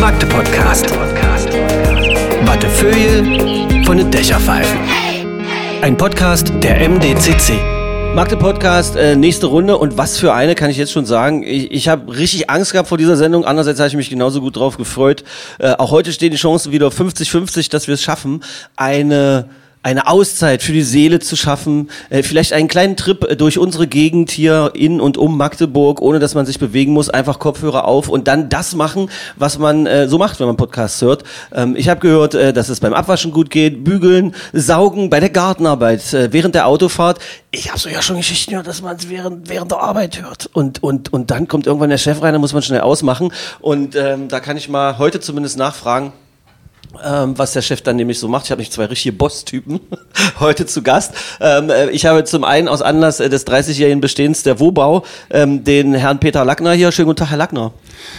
Magde Podcast. Wattefeuille von den Dächerpfeifen. Ein Podcast der MDCC. Magde Podcast, äh, nächste Runde und was für eine kann ich jetzt schon sagen. Ich, ich habe richtig Angst gehabt vor dieser Sendung, andererseits habe ich mich genauso gut drauf gefreut. Äh, auch heute stehen die Chancen wieder 50-50, dass wir es schaffen, eine eine Auszeit für die Seele zu schaffen, äh, vielleicht einen kleinen Trip äh, durch unsere Gegend hier in und um Magdeburg, ohne dass man sich bewegen muss, einfach Kopfhörer auf und dann das machen, was man äh, so macht, wenn man Podcasts hört. Ähm, ich habe gehört, äh, dass es beim Abwaschen gut geht, bügeln, saugen, bei der Gartenarbeit, äh, während der Autofahrt. Ich habe so ja schon Geschichten gehört, dass man es während, während der Arbeit hört. Und, und, und dann kommt irgendwann der Chef rein, da muss man schnell ausmachen. Und ähm, da kann ich mal heute zumindest nachfragen, ähm, was der Chef dann nämlich so macht. Ich habe nicht zwei richtige Boss-Typen heute zu Gast. Ähm, äh, ich habe zum einen aus Anlass äh, des 30-jährigen Bestehens der Wobau ähm, den Herrn Peter Lackner hier. Schönen guten Tag, Herr Lackner.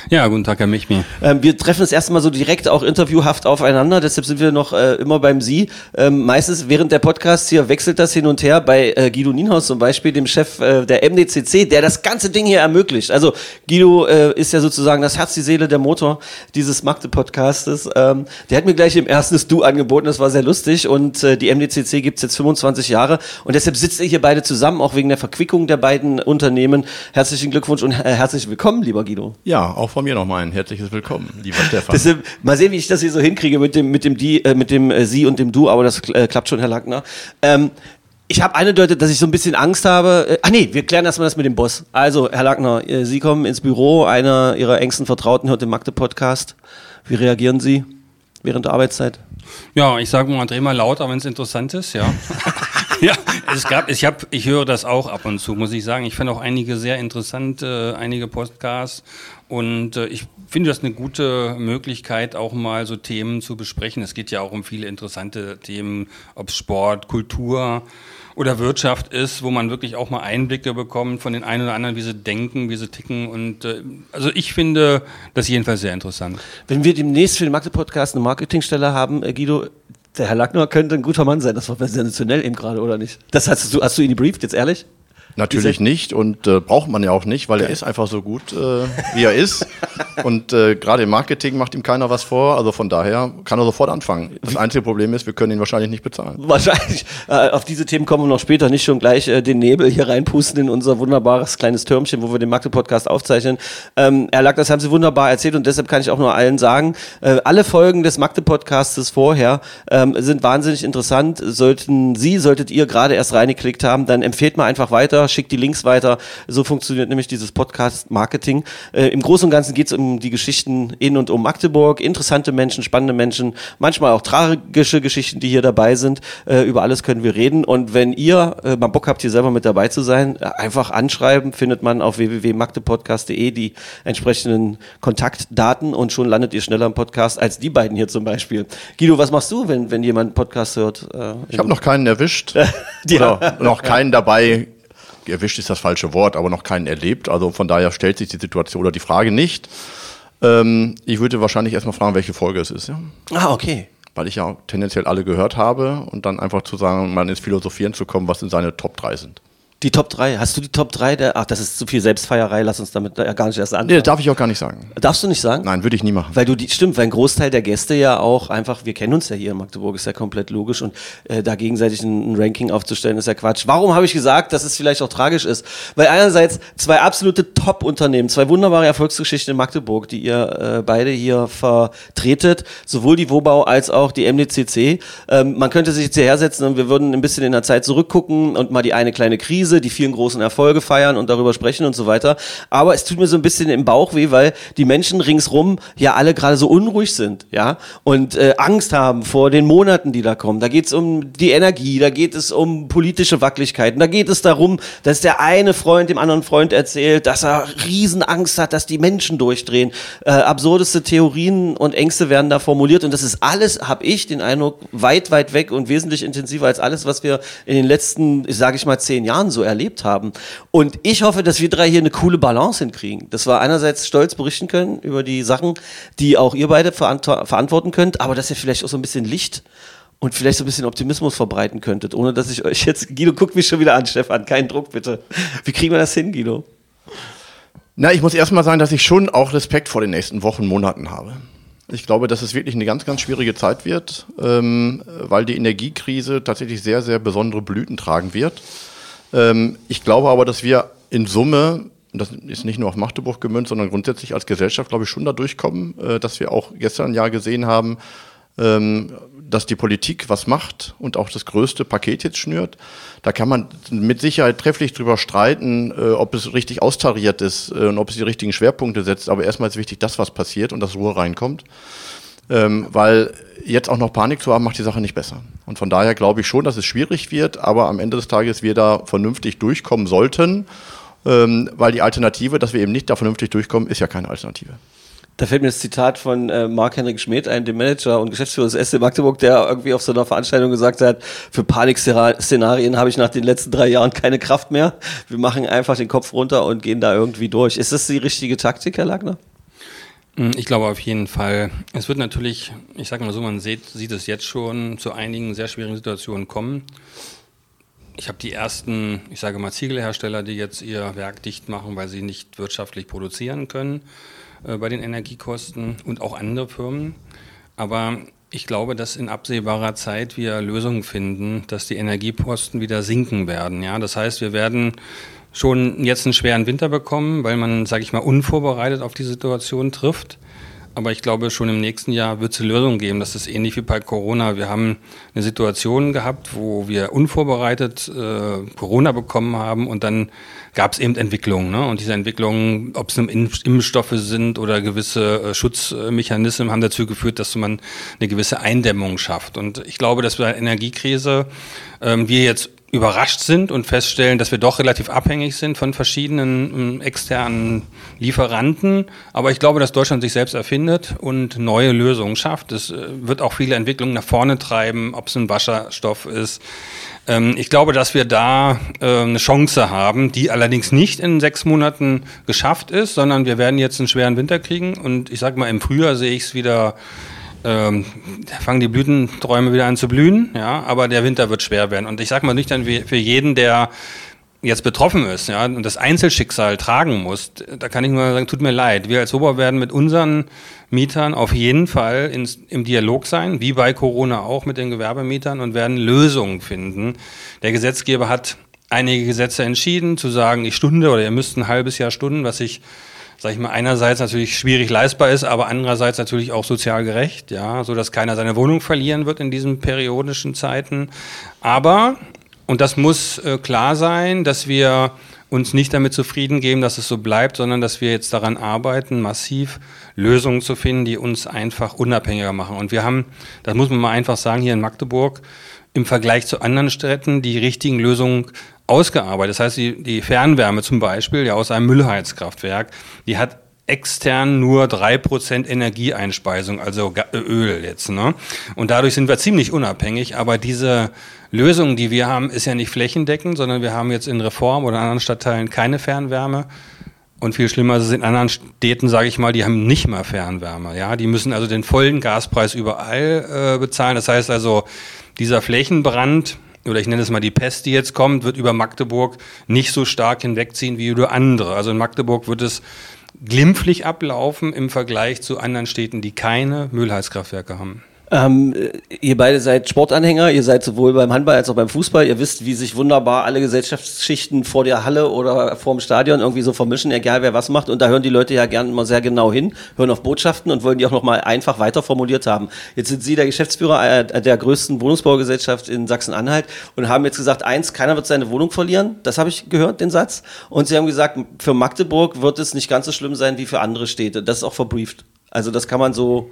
Ja, guten Tag, Herr Michmi. Ähm, wir treffen das erste Mal so direkt auch interviewhaft aufeinander, deshalb sind wir noch äh, immer beim Sie. Ähm, meistens während der Podcast hier wechselt das hin und her bei äh, Guido Nienhaus zum Beispiel, dem Chef äh, der MDCC, der das ganze Ding hier ermöglicht. Also Guido äh, ist ja sozusagen das Herz, die Seele, der Motor dieses Magde-Podcastes. Ähm, der hat mir gleich im ersten Du angeboten, das war sehr lustig und äh, die MDCC gibt's jetzt 25 Jahre und deshalb sitzt ihr hier beide zusammen, auch wegen der Verquickung der beiden Unternehmen. Herzlichen Glückwunsch und äh, herzlich willkommen, lieber Guido. Ja, auch von mir nochmal ein herzliches Willkommen, lieber Stefan. Deshalb, mal sehen, wie ich das hier so hinkriege mit dem, mit dem, die, äh, mit dem äh, Sie und dem Du, aber das äh, klappt schon, Herr Lackner. Ähm, ich habe eingedeutet, dass ich so ein bisschen Angst habe. Äh, ah nee, wir klären erstmal das mit dem Boss. Also, Herr Lackner, äh, Sie kommen ins Büro, einer Ihrer engsten Vertrauten hört den Magde-Podcast. Wie reagieren Sie während der Arbeitszeit? Ja, ich sage mal, dreh mal lauter, wenn es interessant ist, ja. ja, es gab, ich hab, ich höre das auch ab und zu, muss ich sagen. Ich finde auch einige sehr interessant, äh, einige Podcasts. Und äh, ich finde das eine gute Möglichkeit, auch mal so Themen zu besprechen. Es geht ja auch um viele interessante Themen, ob Sport, Kultur oder Wirtschaft ist, wo man wirklich auch mal Einblicke bekommt von den einen oder anderen, wie sie denken, wie sie ticken. Und äh, also ich finde das jedenfalls sehr interessant. Wenn wir demnächst für den Magde-Podcast eine Marketingstelle haben, äh, Guido, der Herr Lackner könnte ein guter Mann sein. Das war sensationell eben gerade, oder nicht? Das hast du, hast du ihn gebrieft, jetzt ehrlich? Natürlich nicht und äh, braucht man ja auch nicht, weil er ist einfach so gut, äh, wie er ist. Und äh, gerade im Marketing macht ihm keiner was vor. Also von daher kann er sofort anfangen. Das einzige Problem ist, wir können ihn wahrscheinlich nicht bezahlen. Wahrscheinlich. Äh, auf diese Themen kommen wir noch später. Nicht schon gleich äh, den Nebel hier reinpusten in unser wunderbares kleines Türmchen, wo wir den Magde-Podcast aufzeichnen. Ähm, Herr Lack, das haben Sie wunderbar erzählt und deshalb kann ich auch nur allen sagen, äh, alle Folgen des Magde-Podcastes vorher ähm, sind wahnsinnig interessant. Sollten Sie, solltet ihr gerade erst reingeklickt haben, dann empfehlt mal einfach weiter, schickt die Links weiter. So funktioniert nämlich dieses Podcast-Marketing. Äh, Im Großen und Ganzen geht es um die Geschichten in und um Magdeburg. Interessante Menschen, spannende Menschen, manchmal auch tragische Geschichten, die hier dabei sind. Äh, über alles können wir reden. Und wenn ihr äh, mal Bock habt, hier selber mit dabei zu sein, äh, einfach anschreiben, findet man auf www.magdepodcast.de die entsprechenden Kontaktdaten und schon landet ihr schneller im Podcast als die beiden hier zum Beispiel. Guido, was machst du, wenn, wenn jemand einen Podcast hört? Äh, Ich habe noch keinen erwischt. Die- Oder noch keinen dabei. Erwischt ist das falsche Wort, aber noch keinen erlebt. Also von daher stellt sich die Situation oder die Frage nicht. Ähm, ich würde wahrscheinlich erstmal fragen, welche Folge es ist, ja. Ah, okay. Weil ich ja tendenziell alle gehört habe und dann einfach zu sagen, mal ins Philosophieren zu kommen, was in seine Top 3 sind. Die Top 3. Hast du die Top 3? Der, ach, das ist zu viel Selbstfeierei. Lass uns damit äh, gar nicht erst Nee, anfangen. das darf ich auch gar nicht sagen. Darfst du nicht sagen? Nein, würde ich nie machen. Weil du die, stimmt, weil ein Großteil der Gäste ja auch einfach, wir kennen uns ja hier in Magdeburg, ist ja komplett logisch und äh, da gegenseitig ein, ein Ranking aufzustellen, ist ja Quatsch. Warum habe ich gesagt, dass es vielleicht auch tragisch ist? Weil einerseits zwei absolute Top-Unternehmen, zwei wunderbare Erfolgsgeschichten in Magdeburg, die ihr äh, beide hier vertretet, sowohl die Wobau als auch die MDCC. Ähm, man könnte sich jetzt hierher setzen und wir würden ein bisschen in der Zeit zurückgucken und mal die eine kleine Krise, die vielen großen Erfolge feiern und darüber sprechen und so weiter. Aber es tut mir so ein bisschen im Bauch weh, weil die Menschen ringsrum ja alle gerade so unruhig sind, ja, und äh, Angst haben vor den Monaten, die da kommen. Da geht es um die Energie, da geht es um politische Wackelichkeiten, da geht es darum, dass der eine Freund dem anderen Freund erzählt, dass er Riesenangst hat, dass die Menschen durchdrehen. Äh, absurdeste Theorien und Ängste werden da formuliert und das ist alles, habe ich den Eindruck, weit, weit weg und wesentlich intensiver als alles, was wir in den letzten, sage ich mal, zehn Jahren so erlebt haben. Und ich hoffe, dass wir drei hier eine coole Balance hinkriegen. Dass wir einerseits stolz berichten können über die Sachen, die auch ihr beide verant verantworten könnt, aber dass ihr vielleicht auch so ein bisschen Licht und vielleicht so ein bisschen Optimismus verbreiten könntet, ohne dass ich euch jetzt, Guido, guckt mich schon wieder an, Stefan, keinen Druck bitte. Wie kriegen wir das hin, Guido? Na, ich muss erstmal sagen, dass ich schon auch Respekt vor den nächsten Wochen, Monaten habe. Ich glaube, dass es wirklich eine ganz, ganz schwierige Zeit wird, ähm, weil die Energiekrise tatsächlich sehr, sehr besondere Blüten tragen wird. Ähm, ich glaube aber, dass wir in Summe, das ist nicht nur auf Magdeburg gemünzt, sondern grundsätzlich als Gesellschaft, glaube ich, schon da durchkommen, äh, dass wir auch gestern ja gesehen haben, ähm, dass die Politik was macht und auch das größte Paket jetzt schnürt. Da kann man mit Sicherheit trefflich drüber streiten, äh, ob es richtig austariert ist äh, und ob es die richtigen Schwerpunkte setzt. Aber erstmal ist wichtig, dass was passiert und dass Ruhe reinkommt. Ähm, weil jetzt auch noch Panik zu haben, macht die Sache nicht besser. Und von daher glaube ich schon, dass es schwierig wird, aber am Ende des Tages wir da vernünftig durchkommen sollten, ähm, weil die Alternative, dass wir eben nicht da vernünftig durchkommen, ist ja keine Alternative. Da fällt mir das Zitat von äh, Marc-Henrik Schmidt ein, dem Manager und Geschäftsführer des SC Magdeburg, der irgendwie auf so einer Veranstaltung gesagt hat, für Panikszenarien habe ich nach den letzten drei Jahren keine Kraft mehr. Wir machen einfach den Kopf runter und gehen da irgendwie durch. Ist das die richtige Taktik, Herr Lagner? Hm, Ich glaube auf jeden Fall. Es wird natürlich, ich sage mal so, man sieht, sieht es jetzt schon zu einigen sehr schwierigen Situationen kommen. Ich habe die ersten, ich sage mal, Ziegelhersteller, die jetzt ihr Werk dicht machen, weil sie nicht wirtschaftlich produzieren können äh, bei den Energiekosten und auch andere Firmen. Aber ich glaube, dass in absehbarer Zeit wir Lösungen finden, dass die Energieposten wieder sinken werden. Ja, das heißt, wir werden schon jetzt einen schweren Winter bekommen, weil man, sage ich mal, unvorbereitet auf die Situation trifft. Aber ich glaube, schon im nächsten Jahr wird es eine Lösung geben. Das ist ähnlich wie bei Corona. Wir haben eine Situation gehabt, wo wir unvorbereitet äh, Corona bekommen haben und dann gab es eben Entwicklungen. Ne? Und diese Entwicklungen, ob es Impfstoffe sind oder gewisse äh, Schutzmechanismen, haben dazu geführt, dass man eine gewisse Eindämmung schafft. Und ich glaube, dass bei der Energiekrise ähm, wir jetzt überrascht sind und feststellen, dass wir doch relativ abhängig sind von verschiedenen äh, externen Lieferanten. Aber ich glaube, dass Deutschland sich selbst erfindet und neue Lösungen schafft. Es äh, wird auch viele Entwicklungen nach vorne treiben, ob es ein Wasserstoff ist. Ähm, ich glaube, dass wir da äh, eine Chance haben, die allerdings nicht in sechs Monaten geschafft ist, sondern wir werden jetzt einen schweren Winter kriegen. Und ich sage mal, im Frühjahr sehe ich es wieder ähm, fangen die Blütenträume wieder an zu blühen, ja, aber der Winter wird schwer werden. Und ich sage mal nicht dann für jeden, der jetzt betroffen ist, ja, und das Einzelschicksal tragen muss, da kann ich nur sagen, tut mir leid. Wir als Ober werden mit unseren Mietern auf jeden Fall ins, im Dialog sein, wie bei Corona auch mit den Gewerbemietern und werden Lösungen finden. Der Gesetzgeber hat einige Gesetze entschieden, zu sagen, ich stunde oder ihr müsst ein halbes Jahr stunden, was ich sag ich mal, einerseits natürlich schwierig leistbar ist, aber andererseits natürlich auch sozial gerecht, ja, so dass keiner seine Wohnung verlieren wird in diesen periodischen Zeiten. Aber, und das muss äh, klar sein, dass wir uns nicht damit zufrieden geben, dass es so bleibt, sondern dass wir jetzt daran arbeiten, massiv Lösungen zu finden, die uns einfach unabhängiger machen. Und wir haben, das muss man mal einfach sagen, hier in Magdeburg im Vergleich zu anderen Städten die richtigen Lösungen ausgearbeitet. Das heißt, die, die Fernwärme zum Beispiel, ja aus einem Müllheizkraftwerk, die hat extern nur drei Prozent Energieeinspeisung, also Öl jetzt. Ne? Und dadurch sind wir ziemlich unabhängig, aber diese Lösung, die wir haben, ist ja nicht flächendeckend, sondern wir haben jetzt in Reform oder in anderen Stadtteilen keine Fernwärme. Und viel schlimmer ist es in anderen Städten, sage ich mal, die haben nicht mal Fernwärme. Ja, die müssen also den vollen Gaspreis überall äh, bezahlen. Das heißt also, dieser Flächenbrand, oder ich nenne es mal die Pest, die jetzt kommt, wird über Magdeburg nicht so stark hinwegziehen wie über andere. Also in Magdeburg wird es glimpflich ablaufen im Vergleich zu anderen Städten, die keine Müllheizkraftwerke haben. Ähm, ihr beide seid Sportanhänger, ihr seid sowohl beim Handball als auch beim Fußball. Ihr wisst, wie sich wunderbar alle Gesellschaftsschichten vor der Halle oder vor dem Stadion irgendwie so vermischen, egal wer was macht. Und da hören die Leute ja gern immer sehr genau hin, hören auf Botschaften und wollen die auch nochmal einfach weiter formuliert haben. Jetzt sind Sie der Geschäftsführer äh, der größten Wohnungsbaugesellschaft in Sachsen-Anhalt und haben jetzt gesagt, eins, keiner wird seine Wohnung verlieren. Das habe ich gehört, den Satz. Und Sie haben gesagt, für Magdeburg wird es nicht ganz so schlimm sein wie für andere Städte. Das ist auch verbrieft. Also das kann man so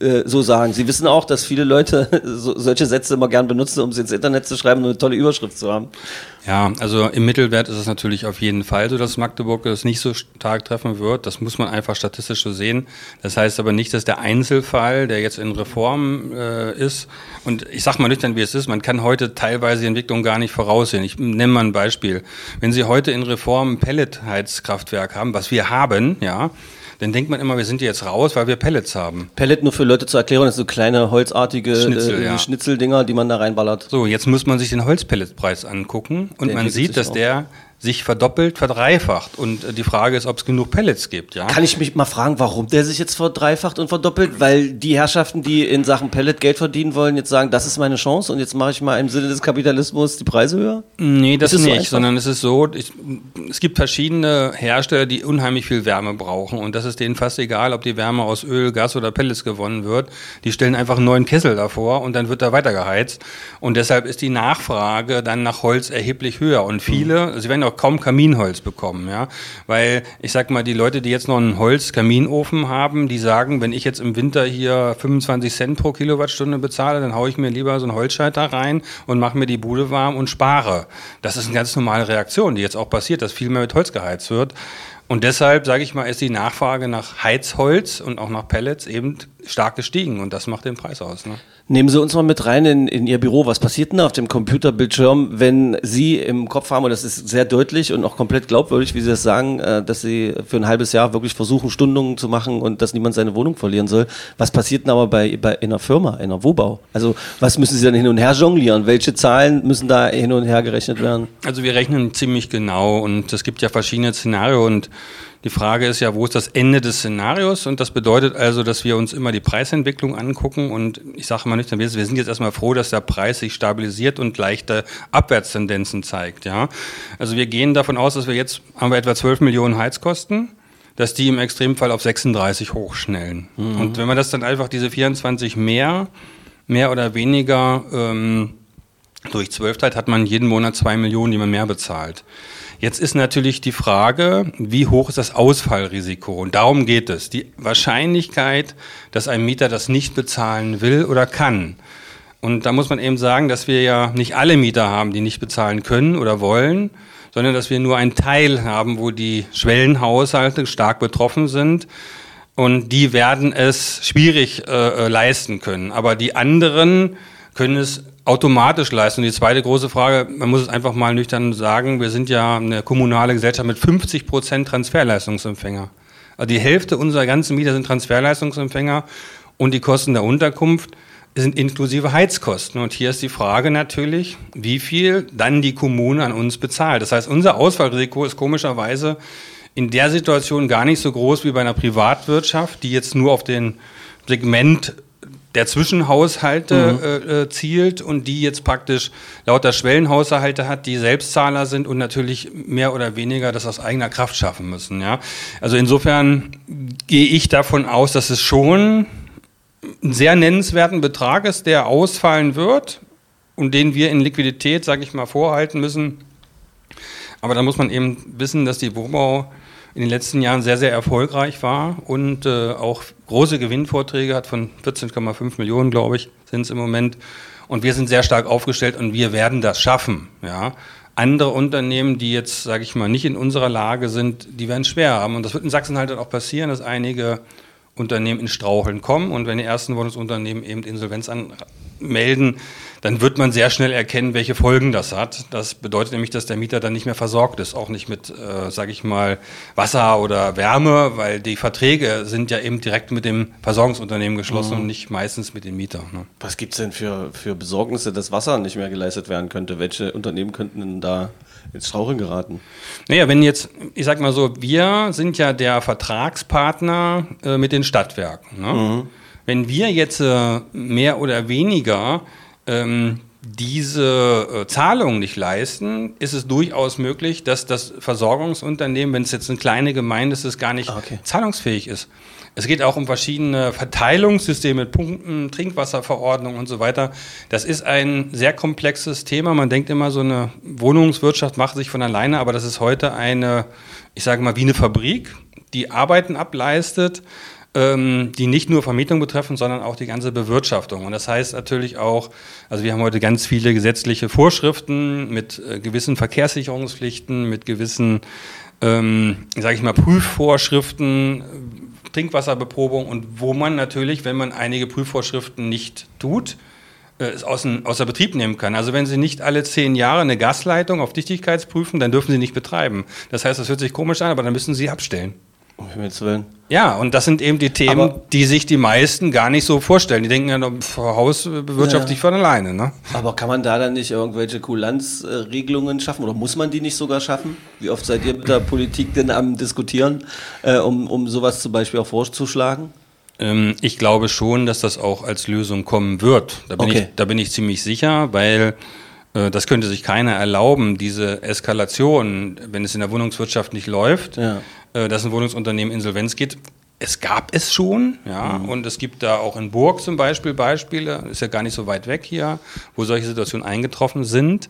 äh, so sagen. Sie wissen auch, dass viele Leute so, solche Sätze immer gern benutzen, um sie ins Internet zu schreiben und eine tolle Überschrift zu haben. Ja, also im Mittelwert ist es natürlich auf jeden Fall so, dass Magdeburg es nicht so stark treffen wird. Das muss man einfach statistisch so sehen. Das heißt aber nicht, dass der Einzelfall, der jetzt in Reform äh, ist, und ich sag mal nüchtern, wie es ist, man kann heute teilweise die Entwicklung gar nicht voraussehen. Ich nenne mal ein Beispiel. Wenn Sie heute in Reform ein Pelletheizkraftwerk haben, was wir haben, ja, dann denkt man immer, wir sind jetzt raus, weil wir Pellets haben. Pellet nur für Leute zur Erklärung, das sind so kleine holzartige Schnitzel, äh, ja. Schnitzeldinger, die man da reinballert. So, jetzt muss man sich den Holzpelletpreis angucken und Der man sieht, dass auch. der sich verdoppelt, verdreifacht. Und äh, die Frage ist, ob es genug Pellets gibt, ja? Kann ich mich mal fragen, warum der sich jetzt verdreifacht und verdoppelt? Weil die Herrschaften, die in Sachen Pellet Geld verdienen wollen, jetzt sagen, das ist meine Chance und jetzt mache ich mal im Sinne des Kapitalismus die Preise höher? Nee, das Ist so nicht, einfach? sondern es ist so, ich, es gibt verschiedene Hersteller, die unheimlich viel Wärme brauchen und das ist denen fast egal, ob die Wärme aus Öl, Gas oder Pellets gewonnen wird. Die stellen einfach einen neuen Kessel davor und dann wird da weiter geheizt und deshalb ist die Nachfrage dann nach Holz erheblich höher und viele, sie werden auch kaum Kaminholz bekommen, ja, weil ich sag mal, die Leute, die jetzt noch einen Holzkaminofen haben, die sagen, wenn ich jetzt im Winter hier 25 Cent pro Kilowattstunde bezahle, dann haue ich mir lieber so einen Holzschalter rein und mache mir die Bude warm und spare. Das ist eine ganz normale Reaktion, die jetzt auch passiert, dass viel mehr mit Holz geheizt wird. Und deshalb, sage ich mal, ist die Nachfrage nach Heizholz und auch nach Pellets eben stark gestiegen und das macht den Preis aus. Ne? Nehmen Sie uns mal mit rein in, in Ihr Büro. Was passiert denn auf dem Computerbildschirm, wenn Sie im Kopf haben, und das ist sehr deutlich und auch komplett glaubwürdig, wie Sie das sagen, äh, dass Sie für ein halbes Jahr wirklich versuchen, Stundungen zu machen und dass niemand seine Wohnung verlieren soll. Was passiert denn aber bei, bei in einer Firma, in einer Wohnbau? Also was müssen Sie dann hin und her jonglieren? Welche Zahlen müssen da hin und her gerechnet werden? Also wir rechnen ziemlich genau und es gibt ja verschiedene Szenarien und die Frage ist ja, wo ist das Ende des Szenarios? Und das bedeutet also, dass wir uns immer die Preisentwicklung angucken und ich sage mal nicht, wir sind jetzt erstmal froh, dass der Preis sich stabilisiert und leichte Abwärtstendenzen zeigt. Ja, Also wir gehen davon aus, dass wir jetzt haben wir etwa 12 Millionen Heizkosten dass die im Extremfall auf 36 hochschnellen. Und wenn man das dann einfach diese 24 mehr, mehr oder weniger ähm, durch 12 teilt, hat man jeden Monat zwei Millionen, die man mehr bezahlt. Jetzt ist natürlich die Frage, wie hoch ist das Ausfallrisiko? Und darum geht es. Die Wahrscheinlichkeit, dass ein Mieter das nicht bezahlen will oder kann. Und da muss man eben sagen, dass wir ja nicht alle Mieter haben, die nicht bezahlen können oder wollen, sondern dass wir nur einen Teil haben, wo die Schwellenhaushalte stark betroffen sind. Und die werden es schwierig äh, äh, leisten können. Aber die anderen können es automatisch leisten. Und die zweite große Frage, man muss es einfach mal nüchtern sagen, wir sind ja eine kommunale Gesellschaft mit 50 Prozent Transferleistungsempfänger. Also die Hälfte unserer ganzen Mieter sind Transferleistungsempfänger und die Kosten der Unterkunft sind inklusive Heizkosten. Und hier ist die Frage natürlich, wie viel dann die Kommune an uns bezahlt. Das heißt, unser Ausfallrisiko ist komischerweise in der Situation gar nicht so groß wie bei einer Privatwirtschaft, die jetzt nur auf den Segment der Zwischenhaushalte äh, äh, zielt und die jetzt praktisch lauter Schwellenhaushalte hat, die Selbstzahler sind und natürlich mehr oder weniger das aus eigener Kraft schaffen müssen. Ja? Also insofern gehe ich davon aus, dass es schon einen sehr nennenswerten Betrag ist, der ausfallen wird und den wir in Liquidität, sage ich mal, vorhalten müssen. Aber da muss man eben wissen, dass die Wohnbau in den letzten Jahren sehr, sehr erfolgreich war und äh, auch große Gewinnvorträge hat von 14,5 Millionen, glaube ich, sind es im Moment. Und wir sind sehr stark aufgestellt und wir werden das schaffen. Ja. Andere Unternehmen, die jetzt, sage ich mal, nicht in unserer Lage sind, die werden schwer haben. Und das wird in Sachsen halt auch passieren, dass einige Unternehmen in Straucheln kommen und wenn die ersten Wohnungsunternehmen eben Insolvenz anmelden, dann wird man sehr schnell erkennen, welche Folgen das hat. Das bedeutet nämlich, dass der Mieter dann nicht mehr versorgt ist, auch nicht mit, äh, sage ich mal, Wasser oder Wärme, weil die Verträge sind ja eben direkt mit dem Versorgungsunternehmen geschlossen und nicht meistens mit dem Mieter. Ne? Was gibt es denn für, für Besorgnisse, dass Wasser nicht mehr geleistet werden könnte? Welche Unternehmen könnten denn da ins Straucheln geraten? Naja, wenn jetzt, ich sag mal so, wir sind ja der Vertragspartner äh, mit den Stadtwerken. Ne? Wenn wir jetzt äh, mehr oder weniger ähm, diese äh, Zahlung nicht leisten, ist es durchaus möglich, dass das Versorgungsunternehmen, wenn es jetzt eine kleine Gemeinde ist, es gar nicht Ah, okay. zahlungsfähig ist. Es geht auch um verschiedene Verteilungssysteme mit Punkten, Trinkwasserverordnung und so weiter. Das ist ein sehr komplexes Thema. Man denkt immer, so eine Wohnungswirtschaft macht sich von alleine, aber das ist heute eine, ich sage mal, wie eine Fabrik, die Arbeiten ableistet, die nicht nur Vermietung betreffen, sondern auch die ganze Bewirtschaftung. Und das heißt natürlich auch, also wir haben heute ganz viele gesetzliche Vorschriften mit äh, gewissen Verkehrssicherungspflichten, mit gewissen, ähm, sage ich mal, Prüfvorschriften, äh, Trinkwasserbeprobung und wo man natürlich, wenn man einige Prüfvorschriften nicht tut, äh, es außen, außer Betrieb nehmen kann. Also wenn Sie nicht alle zehn Jahre eine Gasleitung auf Dichtigkeit prüfen, dann dürfen Sie nicht betreiben. Das heißt, das hört sich komisch an, aber dann müssen Sie abstellen. Um Himmels Willen. Ja, und das sind eben die Themen, Aber- die sich die meisten gar nicht so vorstellen. Die denken ja, Haus bewirtschaftet sich von alleine. Ne? Aber kann man da dann nicht irgendwelche Kulanzregelungen schaffen oder muss man die nicht sogar schaffen? Wie oft seid ihr mit der Politik denn am Diskutieren, äh, um, um sowas zum Beispiel auch vorzuschlagen? Ähm, ich glaube schon, dass das auch als Lösung kommen wird. Da bin, Okay. ich, da bin ich ziemlich sicher, weil äh, das könnte sich keiner erlauben, diese Eskalation, wenn es in der Wohnungswirtschaft nicht läuft, Ja. Äh, dass ein Wohnungsunternehmen insolvenz geht. Es gab es schon, ja, und es gibt da auch in Burg zum Beispiel Beispiele, ist ja gar nicht so weit weg hier, wo solche Situationen eingetroffen sind.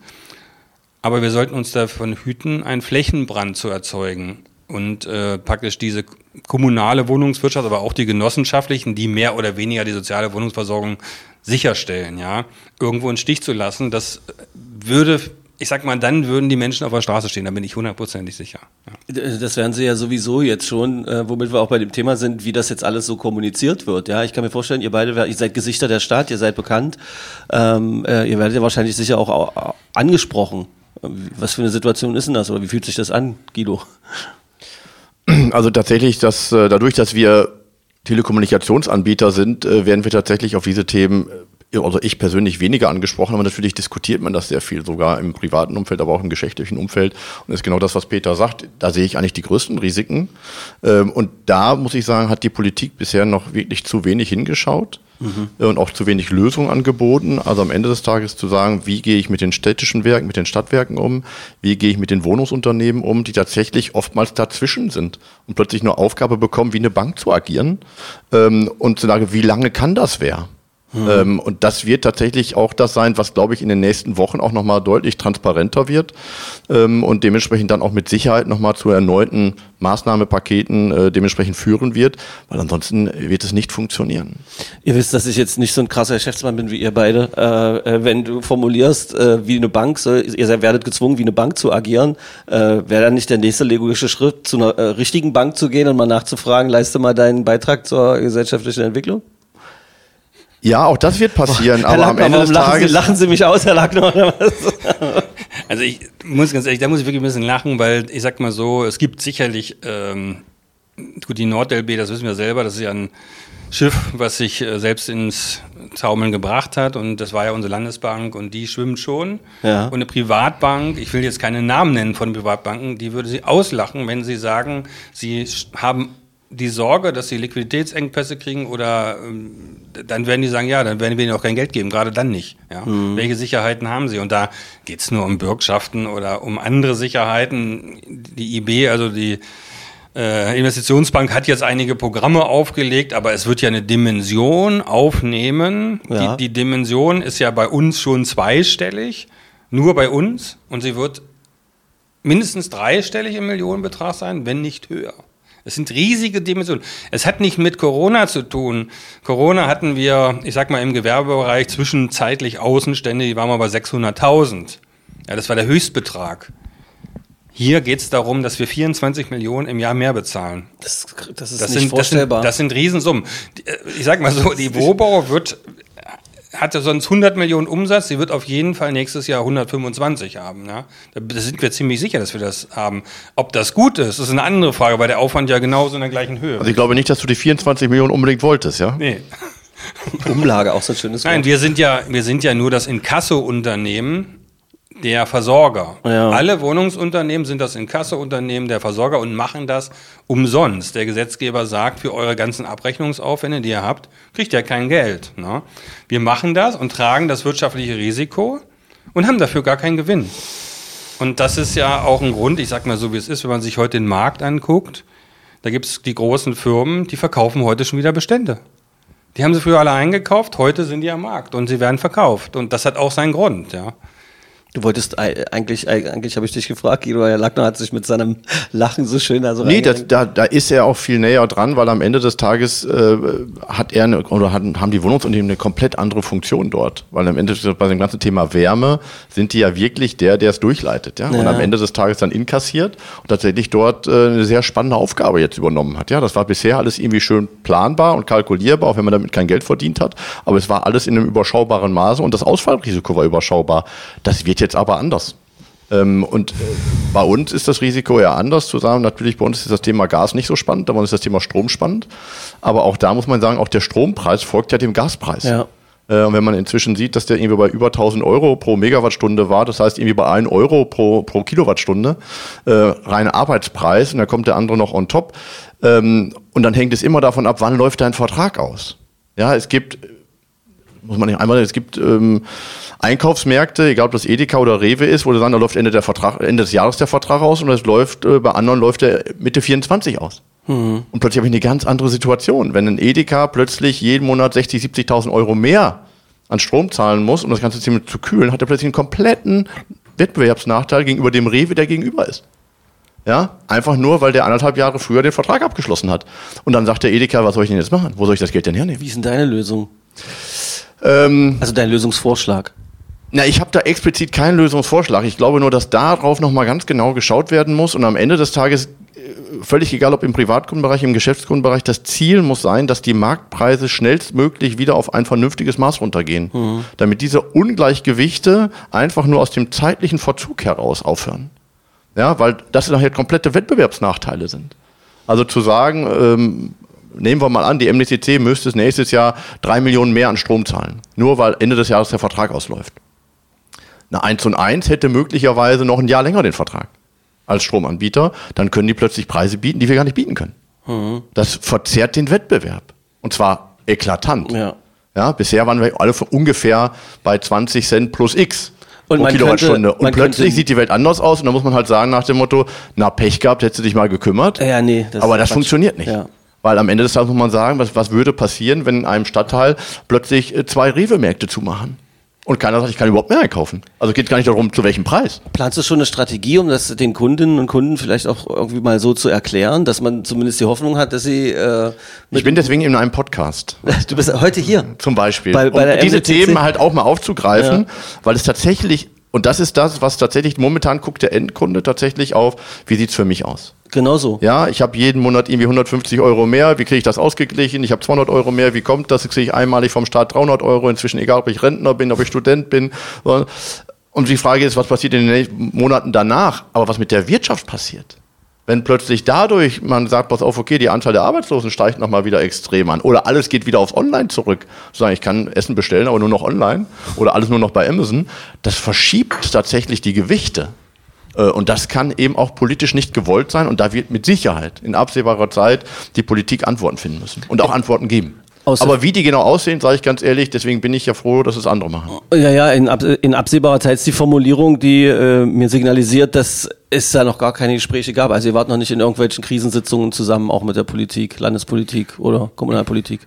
Aber wir sollten uns davon hüten, einen Flächenbrand zu erzeugen und äh, praktisch diese kommunale Wohnungswirtschaft, aber auch die genossenschaftlichen, die mehr oder weniger die soziale Wohnungsversorgung sicherstellen, ja, irgendwo in Stich zu lassen. Das würde, ich sag mal, dann würden die Menschen auf der Straße stehen, da bin ich hundertprozentig sicher. Ja. Das werden sie ja sowieso jetzt schon, äh, womit wir auch bei dem Thema sind, wie das jetzt alles so kommuniziert wird. Ja, ich kann mir vorstellen, ihr beide, ihr seid Gesichter der Stadt, ihr seid bekannt, ähm, äh, ihr werdet ja wahrscheinlich sicher auch, auch angesprochen. Was für eine Situation ist denn das oder wie fühlt sich das an, Guido? Also tatsächlich, dass äh, dadurch, dass wir Telekommunikationsanbieter sind, äh, werden wir tatsächlich auf diese Themen, äh, also ich persönlich weniger angesprochen, aber natürlich diskutiert man das sehr viel, sogar im privaten Umfeld, aber auch im geschäftlichen Umfeld. Und das ist genau das, was Peter sagt. Da sehe ich eigentlich die größten Risiken. Ähm, Und da muss ich sagen, hat die Politik bisher noch wirklich zu wenig hingeschaut. äh, Und auch zu wenig Lösungen angeboten. Also am Ende des Tages zu sagen, wie gehe ich mit den städtischen Werken, mit den Stadtwerken um, wie gehe ich mit den Wohnungsunternehmen um, die tatsächlich oftmals dazwischen sind und plötzlich nur Aufgabe bekommen, wie eine Bank zu agieren. Ähm, und zu sagen, wie lange kann das wer? Ähm, und das wird tatsächlich auch das sein, was, glaube ich, in den nächsten Wochen auch nochmal deutlich transparenter wird ähm, und dementsprechend dann auch mit Sicherheit nochmal zu erneuten Maßnahmepaketen äh, dementsprechend führen wird, weil ansonsten wird es nicht funktionieren. Ihr wisst, dass ich jetzt nicht so ein krasser Geschäftsmann bin wie ihr beide. Äh, äh, wenn du formulierst, äh, wie eine Bank, soll, ihr seid- werdet gezwungen, wie eine Bank zu agieren, äh, wäre dann nicht der nächste logische Schritt, zu einer äh, richtigen Bank zu gehen und mal nachzufragen, leiste mal deinen Beitrag zur gesellschaftlichen Entwicklung? Ja, auch das wird passieren, Herr aber am Lackner, Ende des warum lachen Sie, Tages. lachen Sie mich aus, Herr Lackner, oder was? Also ich muss ganz ehrlich, da muss ich wirklich ein bisschen lachen, weil ich sag mal so, es gibt sicherlich, ähm, gut, die NordLB, das wissen wir selber, das ist ja ein Schiff, was sich äh, selbst ins Taumeln gebracht hat und das war ja unsere Landesbank und die schwimmt schon. Ja. Und eine Privatbank, ich will jetzt keine Namen nennen von Privatbanken, die würde sie auslachen, wenn sie sagen, sie haben die Sorge, dass sie Liquiditätsengpässe kriegen oder ähm, dann werden die sagen, ja, dann werden wir ihnen auch kein Geld geben, gerade dann nicht. Ja? Welche Sicherheiten haben sie? Und da geht's nur um Bürgschaften oder um andere Sicherheiten. Die IB, also die äh, Investitionsbank hat jetzt einige Programme aufgelegt, aber es wird ja eine Dimension aufnehmen. Ja. Die, die Dimension ist ja bei uns schon zweistellig, nur bei uns. Und sie wird mindestens dreistellig im Millionenbetrag sein, wenn nicht höher. Es sind riesige Dimensionen. Es hat nicht mit Corona zu tun. Corona hatten wir, ich sag mal, im Gewerbebereich zwischenzeitlich Außenstände, die waren mal bei 600.000. Ja, das war der Höchstbetrag. Hier geht es darum, dass wir 24 Millionen im Jahr mehr bezahlen. Das, das ist Das nicht sind, das, sind, vorstellbar. das sind Riesensummen. Äh, Ich sag mal so, die Wohnbau wird, hatte sonst 100 Millionen Umsatz, sie wird auf jeden Fall nächstes Jahr 125 haben. Ja? Da sind wir ziemlich sicher, dass wir das haben. Ob das gut ist, ist eine andere Frage, weil der Aufwand ja genauso in der gleichen Höhe. Also ich glaube nicht, dass du die 24 Millionen unbedingt wolltest, ja? nee. Umlage, auch so ein schönes Nein, Wort. wir sind ja, wir sind ja nur das Inkasso-Unternehmen der Versorger. Ja. Alle Wohnungsunternehmen sind das Inkasso-Unternehmen der Versorger und machen das umsonst. Der Gesetzgeber sagt, für eure ganzen Abrechnungsaufwände, die ihr habt, kriegt ihr kein Geld. Ne? Wir machen das und tragen das wirtschaftliche Risiko und haben dafür gar keinen Gewinn. Und das ist ja auch ein Grund, ich sag mal so, wie es ist, wenn man sich heute den Markt anguckt, da gibt es die großen Firmen, die verkaufen heute schon wieder Bestände. Die haben sie früher alle eingekauft, heute sind die am Markt und sie werden verkauft. Und das hat auch seinen Grund, ja. Du wolltest ei- eigentlich, ei- eigentlich habe ich dich gefragt, Guido, Herr Lackner hat sich mit seinem Lachen so schön also Nee, reingehängt. da, da ist er auch viel näher dran, weil am Ende des Tages äh, hat er eine, oder hat, haben die Wohnungsunternehmen eine komplett andere Funktion dort. Weil am Ende des- bei dem ganzen Thema Wärme sind die ja wirklich der, der es durchleitet, ja. Und Ja. am Ende des Tages dann inkassiert und tatsächlich dort äh, eine sehr spannende Aufgabe jetzt übernommen hat. Ja, das war bisher alles irgendwie schön planbar und kalkulierbar, auch wenn man damit kein Geld verdient hat. Aber es war alles in einem überschaubaren Maße und das Ausfallrisiko war überschaubar. Das wird jetzt aber anders. Ähm, und äh, bei uns ist das Risiko eher anders zu sagen. Natürlich, bei uns ist das Thema Gas nicht so spannend, uns ist das Thema Strom spannend. Aber auch da muss man sagen, auch der Strompreis folgt ja dem Gaspreis. Ja. Äh, Und wenn man inzwischen sieht, dass der irgendwie bei über 1000 Euro pro Megawattstunde war, das heißt irgendwie bei 1 Euro pro, pro Kilowattstunde, äh, reiner Arbeitspreis, und da kommt der andere noch on top. Ähm, und dann hängt es immer davon ab, wann läuft dein Vertrag aus. Ja, es gibt, muss man nicht einmal, es gibt ähm, Einkaufsmärkte, egal ob das Edeka oder Rewe ist, wo du sagen, da läuft Ende, der Vertrag, Ende des Jahres der Vertrag aus und das läuft, äh, bei anderen läuft der Mitte 24 aus. Und plötzlich habe ich eine ganz andere Situation. Wenn ein Edeka plötzlich jeden Monat 60, 70.000 Euro mehr an Strom zahlen muss, um das ganze Thema zu kühlen, hat er plötzlich einen kompletten Wettbewerbsnachteil gegenüber dem Rewe, der gegenüber ist. Ja, einfach nur, weil der anderthalb Jahre früher den Vertrag abgeschlossen hat. Und dann sagt der Edeka, was soll ich denn jetzt machen? Wo soll ich das Geld denn hernehmen? Wie ist denn deine Lösung? Ähm, Also dein Lösungsvorschlag? na, ich habe da explizit keinen Lösungsvorschlag. Ich glaube nur, dass darauf nochmal ganz genau geschaut werden muss und am Ende des Tages äh, völlig egal, ob im Privatkundenbereich, im Geschäftskundenbereich, das Ziel muss sein, dass die Marktpreise schnellstmöglich wieder auf ein vernünftiges Maß runtergehen, damit diese Ungleichgewichte einfach nur aus dem zeitlichen Verzug heraus aufhören. Ja, weil das nachher komplette Wettbewerbsnachteile sind. Also zu sagen, ähm, nehmen wir mal an, die MDCC müsste es nächstes Jahr drei Millionen mehr an Strom zahlen, nur weil Ende des Jahres der Vertrag ausläuft. Eine 1 und 1 hätte möglicherweise noch ein Jahr länger den Vertrag als Stromanbieter, dann können die plötzlich Preise bieten, die wir gar nicht bieten können. Das verzerrt den Wettbewerb. Und zwar eklatant. Ja. Ja, bisher waren wir alle ungefähr bei 20 Cent plus X Und pro Kilowattstunde. könnte- und plötzlich sieht die Welt anders aus und da muss man halt sagen nach dem Motto, na Pech gehabt, hättest du dich mal gekümmert. Ja, nee. das Aber das Quatsch. funktioniert nicht. Ja. Weil am Ende des Tages muss man sagen, was, was würde passieren, wenn in einem Stadtteil plötzlich äh, zwei Rewe-Märkte zumachen? Und keiner sagt, ich kann überhaupt mehr einkaufen. Also geht gar nicht darum, zu welchem Preis. Planst du schon eine Strategie, um das den Kundinnen und Kunden vielleicht auch irgendwie mal so zu erklären, dass man zumindest die Hoffnung hat, dass sie äh, Ich bin deswegen in einem Podcast. du bist heute hier. Zum Beispiel. Bei- bei um diese MWCC? Themen halt auch mal aufzugreifen, Ja. weil es tatsächlich, und das ist das, was tatsächlich momentan guckt der Endkunde tatsächlich auf, wie sieht's für mich aus? Genau so. Ja, ich habe jeden Monat irgendwie 150 Euro mehr. Wie kriege ich das ausgeglichen? Ich habe 200 Euro mehr. Wie kommt das? Jetzt kriege ich einmalig vom Staat 300 Euro. Inzwischen egal, ob ich Rentner bin, ob ich Student bin. Und die Frage ist, was passiert in den nächsten Monaten danach? Aber was mit der Wirtschaft passiert? Wenn plötzlich dadurch man sagt, pass auf, okay, die Anzahl der Arbeitslosen steigt nochmal wieder extrem an. Oder alles geht wieder aufs Online zurück. Zu sagen, ich kann Essen bestellen, aber nur noch online. Oder alles nur noch bei Amazon. Das verschiebt tatsächlich die Gewichte. Äh, Und das kann eben auch politisch nicht gewollt sein. Und da wird mit Sicherheit in absehbarer Zeit die Politik Antworten finden müssen und auch Antworten geben. Außer- Aber wie die genau aussehen, sage ich ganz ehrlich, deswegen bin ich ja froh, dass es andere machen. Ja, ja, in, in absehbarer Zeit ist die Formulierung, die äh, mir signalisiert, dass es da noch gar keine Gespräche gab. Also ihr wart noch nicht in irgendwelchen Krisensitzungen zusammen, auch mit der Politik, Landespolitik oder Kommunalpolitik.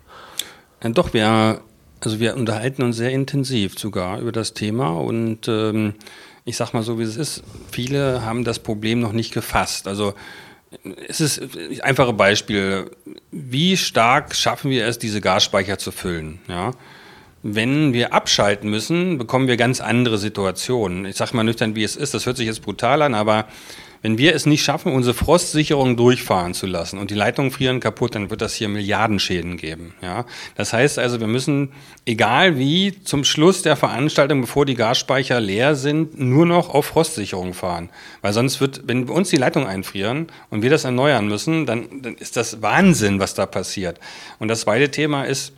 Ja, doch, wir, also wir unterhalten uns sehr intensiv sogar über das Thema und ähm, ich sag mal so, wie es ist. Viele haben das Problem noch nicht gefasst. Also es ist einfache Beispiel. Wie stark schaffen wir es, diese Gasspeicher zu füllen? Ja. Wenn wir abschalten müssen, bekommen wir ganz andere Situationen. Ich sage mal nüchtern, wie es ist. Das hört sich jetzt brutal an, aber wenn wir es nicht schaffen, unsere Frostsicherung durchfahren zu lassen und die Leitungen frieren kaputt, dann wird das hier Milliardenschäden geben. Ja? Das heißt also, wir müssen, egal wie, zum Schluss der Veranstaltung, bevor die Gasspeicher leer sind, nur noch auf Frostsicherung fahren. Weil sonst wird, wenn wir uns die Leitung einfrieren und wir das erneuern müssen, dann, dann ist das Wahnsinn, was da passiert. Und das zweite Thema ist,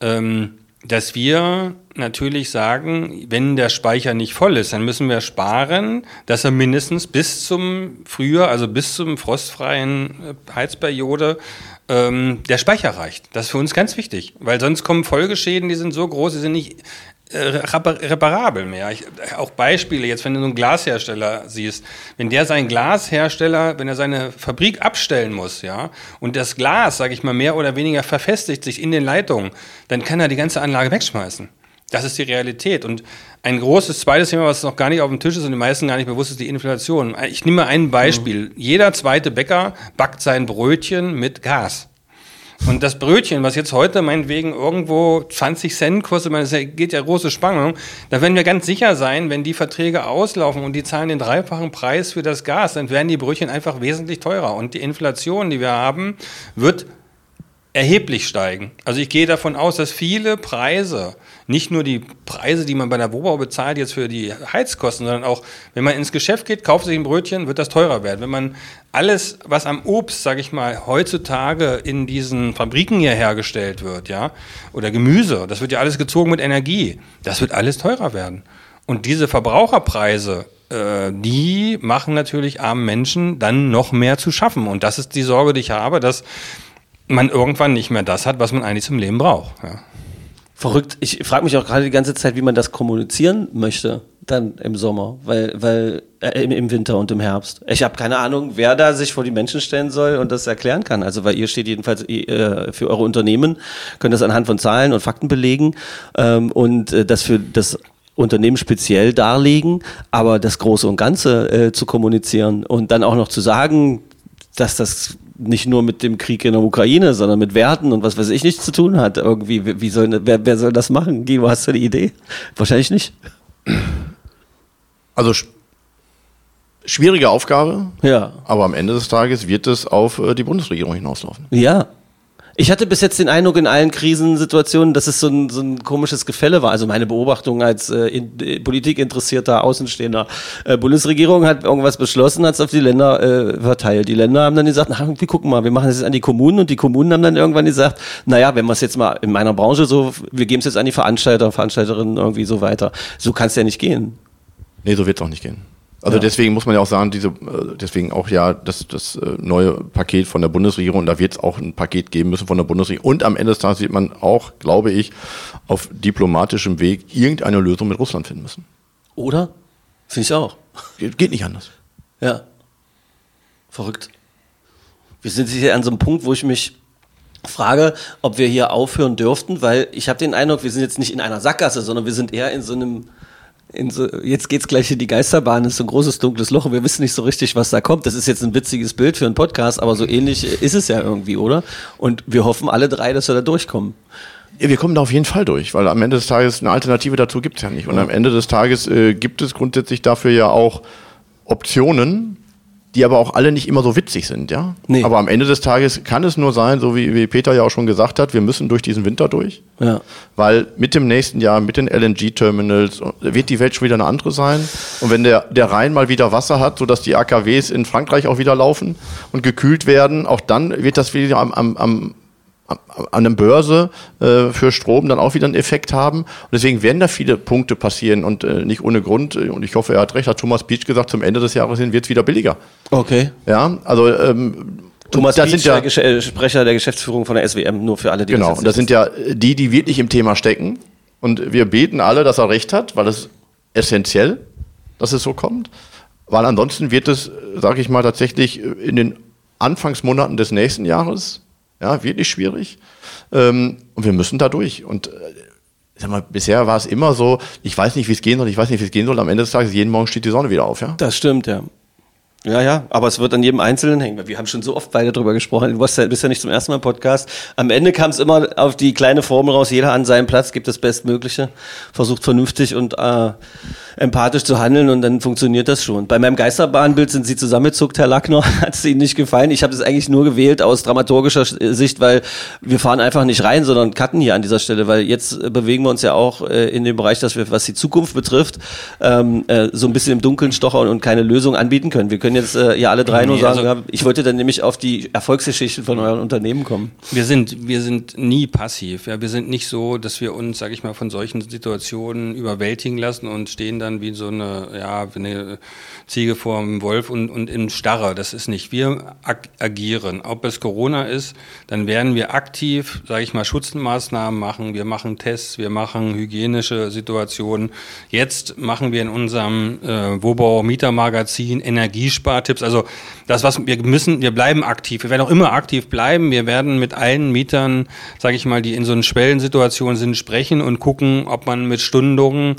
ähm, dass wir natürlich sagen, wenn der Speicher nicht voll ist, dann müssen wir sparen, dass er mindestens bis zum Frühjahr, also bis zum frostfreien äh, Heizperiode, ähm, der Speicher reicht. Das ist für uns ganz wichtig, weil sonst kommen Folgeschäden, die sind so groß, die sind nicht reparabel mehr. Ich, auch Beispiele, jetzt wenn du so einen Glashersteller siehst, wenn der seinen Glashersteller, wenn er seine Fabrik abstellen muss, ja, und das Glas, sage ich mal, mehr oder weniger verfestigt sich in den Leitungen, dann kann er die ganze Anlage wegschmeißen. Das ist die Realität. Und ein großes zweites Thema, was noch gar nicht auf dem Tisch ist und den meisten gar nicht bewusst ist, die Inflation. Ich nehme mal ein Beispiel. Jeder zweite Bäcker backt sein Brötchen mit Gas. Und das Brötchen, was jetzt heute meinetwegen irgendwo 20 Cent kostet, das geht ja große Spannung, da werden wir ganz sicher sein, wenn die Verträge auslaufen und die zahlen den dreifachen Preis für das Gas, dann werden die Brötchen einfach wesentlich teurer. Und die Inflation, die wir haben, wird erheblich steigen. Also ich gehe davon aus, dass viele Preise, nicht nur die Preise, die man bei der Wobau bezahlt jetzt für die Heizkosten, sondern auch, wenn man ins Geschäft geht, kauft sich ein Brötchen, wird das teurer werden. Wenn man alles, was am Obst, sage ich mal, heutzutage in diesen Fabriken hier hergestellt wird, ja, oder Gemüse, das wird ja alles gezogen mit Energie, das wird alles teurer werden. Und diese Verbraucherpreise, äh, die machen natürlich armen Menschen dann noch mehr zu schaffen. Und das ist die Sorge, die ich habe, dass man irgendwann nicht mehr das hat, was man eigentlich zum Leben braucht. Ja. Verrückt. Ich frage mich auch gerade die ganze Zeit, wie man das kommunizieren möchte dann im Sommer, weil, weil äh, im, im Winter und im Herbst. Ich habe keine Ahnung, wer da sich vor die Menschen stellen soll und das erklären kann. Also weil ihr steht jedenfalls äh, für eure Unternehmen, könnt das anhand von Zahlen und Fakten belegen ähm, und äh, das für das Unternehmen speziell darlegen, aber das Große und Ganze äh, zu kommunizieren und dann auch noch zu sagen, dass das nicht nur mit dem Krieg in der Ukraine, sondern mit Werten und was weiß ich nichts zu tun hat. Irgendwie, wie soll, wer, wer soll das machen? Guido, hast du eine Idee? Wahrscheinlich nicht. Also sch schwierige Aufgabe, Ja. aber am Ende des Tages wird es auf äh, die Bundesregierung hinauslaufen. Ja. Ich hatte bis jetzt den Eindruck in allen Krisensituationen, dass es so ein, so ein komisches Gefälle war. Also meine Beobachtung als äh, in, äh, politikinteressierter Außenstehender. Äh, Bundesregierung hat irgendwas beschlossen, hat es auf die Länder äh, verteilt. Die Länder haben dann gesagt, na, wir gucken mal, wir machen das jetzt an die Kommunen und die Kommunen haben dann irgendwann gesagt, naja, wenn wir es jetzt mal in meiner Branche so, wir geben es jetzt an die Veranstalter, Veranstalterinnen irgendwie so weiter. So kann es ja nicht gehen. Nee, so wird es auch nicht gehen. Also Ja. deswegen muss man ja auch sagen, diese, äh, deswegen auch ja das, das äh, neue Paket von der Bundesregierung, da wird es auch ein Paket geben müssen von der Bundesregierung. Und am Ende des Tages wird man auch, glaube ich, auf diplomatischem Weg irgendeine Lösung mit Russland finden müssen. Oder? Finde ich auch. Geht geht nicht anders. Ja. Verrückt. Wir sind hier an so einem Punkt, wo ich mich frage, ob wir hier aufhören dürften, weil ich habe den Eindruck, wir sind jetzt nicht in einer Sackgasse, sondern wir sind eher in so einem in so, jetzt geht's gleich in die Geisterbahn, das ist so ein großes dunkles Loch und wir wissen nicht so richtig, was da kommt. Das ist jetzt ein witziges Bild für einen Podcast, aber so ähnlich ist es ja irgendwie, oder? Und wir hoffen alle drei, dass wir da durchkommen. Ja, wir kommen da auf jeden Fall durch, weil am Ende des Tages eine Alternative dazu gibt es ja nicht. Und am Ende des Tages äh, gibt es grundsätzlich dafür ja auch Optionen, die aber auch alle nicht immer so witzig sind, ja. Nee. Aber am Ende des Tages kann es nur sein, so wie, wie Peter ja auch schon gesagt hat, wir müssen durch diesen Winter durch. Ja. Weil mit dem nächsten Jahr, mit den LNG-Terminals, wird die Welt schon wieder eine andere sein. Und wenn der, der Rhein mal wieder Wasser hat, sodass die AKWs in Frankreich auch wieder laufen und gekühlt werden, auch dann wird das wieder am, am, am an einer Börse äh, für Strom dann auch wieder einen Effekt haben. Und deswegen werden da viele Punkte passieren und äh, nicht ohne Grund. Und ich hoffe, er hat recht, hat Thomas Beach gesagt, zum Ende des Jahres hin wird es wieder billiger. Okay. Ja, also ähm, Thomas das sind ja der äh, Sprecher der Geschäftsführung von der SWM, nur für alle, die Genau, jetzt und das sind ja die, die wirklich im Thema stecken. Und wir beten alle, dass er recht hat, weil es essentiell, dass es so kommt. Weil ansonsten wird es, sage ich mal, tatsächlich in den Anfangsmonaten des nächsten Jahres ja, wirklich schwierig. Ähm, und wir müssen da durch. Und äh, sag mal, bisher war es immer so, ich weiß nicht, wie es gehen soll, ich weiß nicht, wie es gehen soll. Am Ende des Tages, jeden Morgen steht die Sonne wieder auf. Ja? Das stimmt, ja. Ja, ja, aber es wird an jedem Einzelnen hängen. Wir haben schon so oft beide drüber gesprochen. Du ja, bist ja nicht zum ersten Mal im Podcast. Am Ende kam es immer auf die kleine Formel raus. Jeder an seinem Platz gibt das Bestmögliche, versucht vernünftig und äh, empathisch zu handeln und dann funktioniert das schon. Bei meinem Geisterbahnbild sind Sie zusammengezuckt, Herr Lackner. Hat es Ihnen nicht gefallen? Ich habe es eigentlich nur gewählt aus dramaturgischer äh, Sicht, weil wir fahren einfach nicht rein, sondern cutten hier an dieser Stelle, weil jetzt äh, bewegen wir uns ja auch äh, in dem Bereich, dass wir, was die Zukunft betrifft, ähm, äh, so ein bisschen im Dunkeln stochern und keine Lösung anbieten können. Wir können jetzt äh, ja alle drei nur Nee, sagen, also- ich wollte dann nämlich auf die Erfolgsgeschichten von euren Unternehmen kommen. Wir sind, wir sind nie passiv. Ja, wir sind nicht so, dass wir uns, sage ich mal, von solchen Situationen überwältigen lassen und stehen dann wie so eine, ja, eine Ziege vor dem Wolf und, und in Starre. Das ist nicht. Wir ag agieren. Ob es Corona ist, dann werden wir aktiv, sage ich mal, Schutzmaßnahmen machen. Wir machen Tests, wir machen hygienische Situationen. Jetzt machen wir in unserem äh, Wobau Mietermagazin Energiespartipps. Also das, was wir müssen, wir bleiben aktiv. Wir werden auch immer aktiv bleiben. Wir werden mit allen Mietern, sage ich mal, die in so einer Schwellensituation sind, sprechen und gucken, ob man mit Stundungen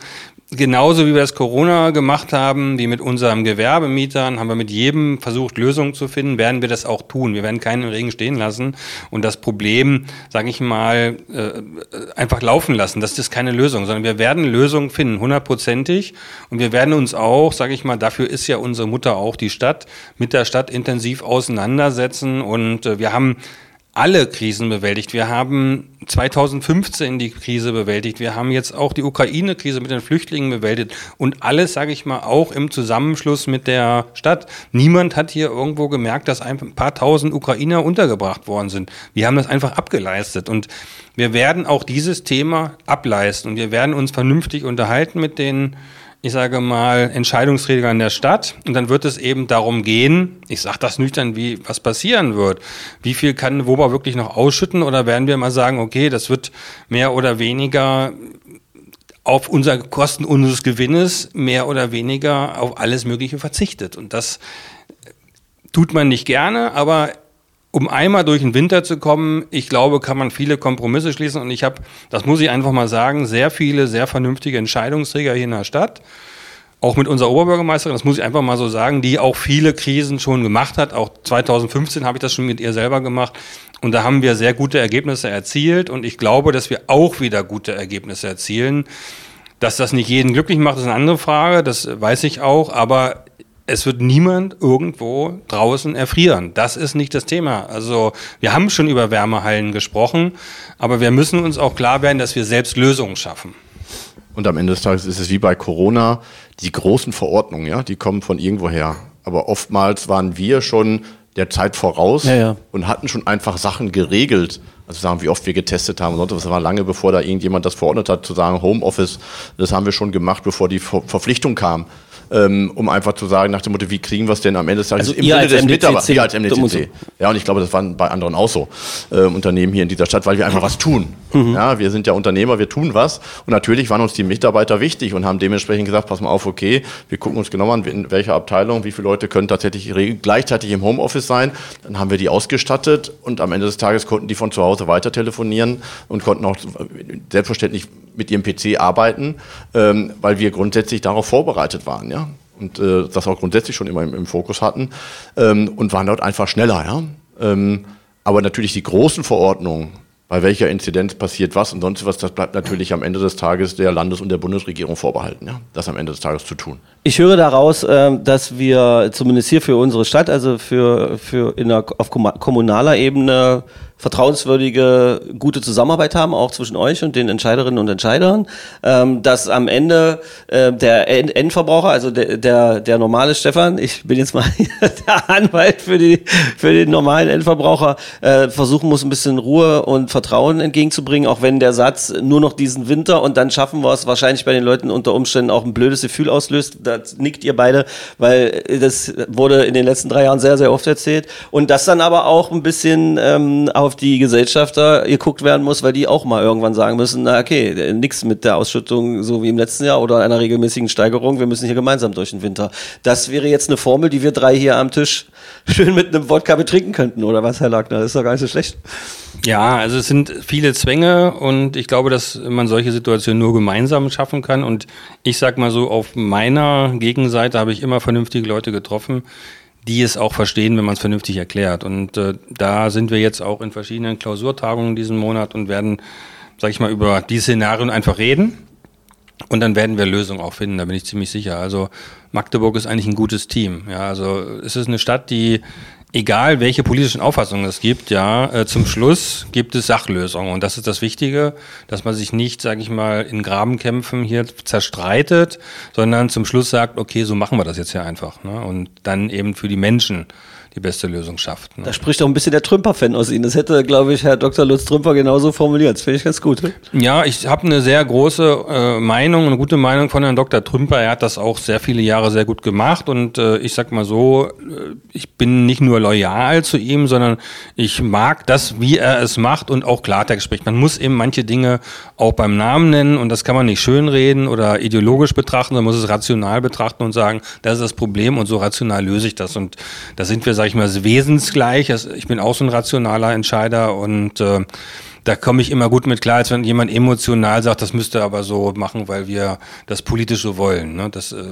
Genauso wie wir das Corona gemacht haben, wie mit unserem Gewerbemietern, haben wir mit jedem versucht, Lösungen zu finden, werden wir das auch tun. Wir werden keinen im Regen stehen lassen und das Problem, sage ich mal, äh, einfach laufen lassen. Das ist keine Lösung, sondern wir werden Lösungen finden, hundertprozentig. Und wir werden uns auch, sage ich mal, dafür ist ja unsere Mutter auch die Stadt, mit der Stadt intensiv auseinandersetzen. Und äh, wir haben alle Krisen bewältigt. Wir haben 2015 die Krise bewältigt. Wir haben jetzt auch die Ukraine-Krise mit den Flüchtlingen bewältigt. Und alles, sage ich mal, auch im Zusammenschluss mit der Stadt. Niemand hat hier irgendwo gemerkt, dass ein paar tausend Ukrainer untergebracht worden sind. Wir haben das einfach abgeleistet. Und wir werden auch dieses Thema ableisten. Und wir werden uns vernünftig unterhalten mit den ich sage mal, Entscheidungsträger in der Stadt. Und dann wird es eben darum gehen, ich sage das nüchtern, wie was passieren wird. Wie viel kann Woba wirklich noch ausschütten? Oder werden wir mal sagen, okay, das wird mehr oder weniger auf unser Kosten unseres Gewinnes mehr oder weniger auf alles Mögliche verzichtet. Und das tut man nicht gerne, aber um einmal durch den Winter zu kommen, ich glaube, kann man viele Kompromisse schließen. Und ich habe, das muss ich einfach mal sagen, sehr viele, sehr vernünftige Entscheidungsträger hier in der Stadt. Auch mit unserer Oberbürgermeisterin, das muss ich einfach mal so sagen, die auch viele Krisen schon gemacht hat. Auch 2015 habe ich das schon mit ihr selber gemacht. Und da haben wir sehr gute Ergebnisse erzielt. Und ich glaube, dass wir auch wieder gute Ergebnisse erzielen. Dass das nicht jeden glücklich macht, ist eine andere Frage. Das weiß ich auch. Aber es wird niemand irgendwo draußen erfrieren. Das ist nicht das Thema. Also wir haben schon über Wärmehallen gesprochen, aber wir müssen uns auch klar werden, dass wir selbst Lösungen schaffen. Und am Ende des Tages ist es wie bei Corona, die großen Verordnungen, ja, die kommen von irgendwoher. Aber oftmals waren wir schon der Zeit voraus ja, ja. und hatten schon einfach Sachen geregelt. Also sagen, wie oft wir getestet haben und sonst was. Das war lange bevor da irgendjemand das verordnet hat, zu sagen, Homeoffice, das haben wir schon gemacht, bevor die Ver Verpflichtung kam ähm, um einfach zu sagen, nach dem Motto, wie kriegen wir es denn am Ende des Tages also im Sinne des Mitarbeiters, als MDCC. Ja, und ich glaube, das waren bei anderen auch so, äh, Unternehmen hier in dieser Stadt, weil wir einfach was tun. Mhm. Ja, wir sind ja Unternehmer, wir tun was. Und natürlich waren uns die Mitarbeiter wichtig und haben dementsprechend gesagt, pass mal auf, okay, wir gucken uns genau an, in welcher Abteilung, wie viele Leute können tatsächlich gleichzeitig im Homeoffice sein. Dann haben wir die ausgestattet und am Ende des Tages konnten die von zu Hause weiter telefonieren und konnten auch selbstverständlich mit ihrem PC arbeiten, ähm, weil wir grundsätzlich darauf vorbereitet waren, ja. Und äh, das auch grundsätzlich schon immer im, im Fokus hatten ähm, und waren dort einfach schneller, ja. Ähm, aber natürlich die großen Verordnungen, bei welcher Inzidenz passiert was und sonst was, das bleibt natürlich am Ende des Tages der Landes- und der Bundesregierung vorbehalten, ja, das am Ende des Tages zu tun. Ich höre daraus, äh, dass wir zumindest hier für unsere Stadt, also für, für in der, auf kommunaler Ebene vertrauenswürdige, gute Zusammenarbeit haben, auch zwischen euch und den Entscheiderinnen und Entscheidern, ähm, dass am Ende äh, der Endverbraucher, also der, der, der normale Stefan, ich bin jetzt mal der Anwalt für, die, für den normalen Endverbraucher, äh, versuchen muss, ein bisschen Ruhe und Vertrauen entgegenzubringen, auch wenn der Satz nur noch diesen Winter und dann schaffen wir es wahrscheinlich bei den Leuten unter Umständen auch ein blödes Gefühl auslöst. Da nickt ihr beide, weil das wurde in den letzten drei Jahren sehr, sehr oft erzählt. Und das dann aber auch ein bisschen ähm, auf auf die Gesellschafter geguckt werden muss, weil die auch mal irgendwann sagen müssen, na okay, nix mit der Ausschüttung so wie im letzten Jahr oder einer regelmäßigen Steigerung, wir müssen hier gemeinsam durch den Winter. Das wäre jetzt eine Formel, die wir drei hier am Tisch schön mit einem Wodka betrinken könnten, oder was, Herr Lackner? Das ist doch gar nicht so schlecht. Ja, also es sind viele Zwänge und ich glaube, dass man solche Situationen nur gemeinsam schaffen kann. Und ich sag mal so, auf meiner Gegenseite habe ich immer vernünftige Leute getroffen, die es auch verstehen, wenn man es vernünftig erklärt. Und äh, da sind wir jetzt auch in verschiedenen Klausurtagungen diesen Monat und werden, sag ich mal, über die Szenarien einfach reden. Und dann werden wir Lösungen auch finden, da bin ich ziemlich sicher. Also Magdeburg ist eigentlich ein gutes Team. Ja, also es ist eine Stadt, die egal welche politischen Auffassungen es gibt, ja, äh, zum Schluss gibt es Sachlösungen. Und das ist das Wichtige, dass man sich nicht, sage ich mal, in Grabenkämpfen hier zerstreitet, sondern zum Schluss sagt, okay, so machen wir das jetzt hier einfach. Ne? Und dann eben für die Menschen die beste Lösung schafft. Ne? Da spricht auch ein bisschen der Trümper-Fan aus Ihnen. Das hätte, glaube ich, Herr Dr. Lutz Trümper genauso formuliert. Das finde ich ganz gut. Ja, ich habe eine sehr große äh, Meinung, eine gute Meinung von Herrn Dr. Trümper. Er hat das auch sehr viele Jahre sehr gut gemacht und äh, ich sag mal so, äh, ich bin nicht nur loyal zu ihm, sondern ich mag das, wie er es macht und auch Klartext spricht. Man muss eben manche Dinge auch beim Namen nennen und das kann man nicht schönreden oder ideologisch betrachten, man muss es rational betrachten und sagen, das ist das Problem und so rational löse ich das und da sind wir, sag ich mal, wesensgleich. Ich bin auch so ein rationaler Entscheider und äh, da komme ich immer gut mit klar, als wenn jemand emotional sagt, das müsste aber so machen, weil wir das politisch so wollen. Ne? Das äh,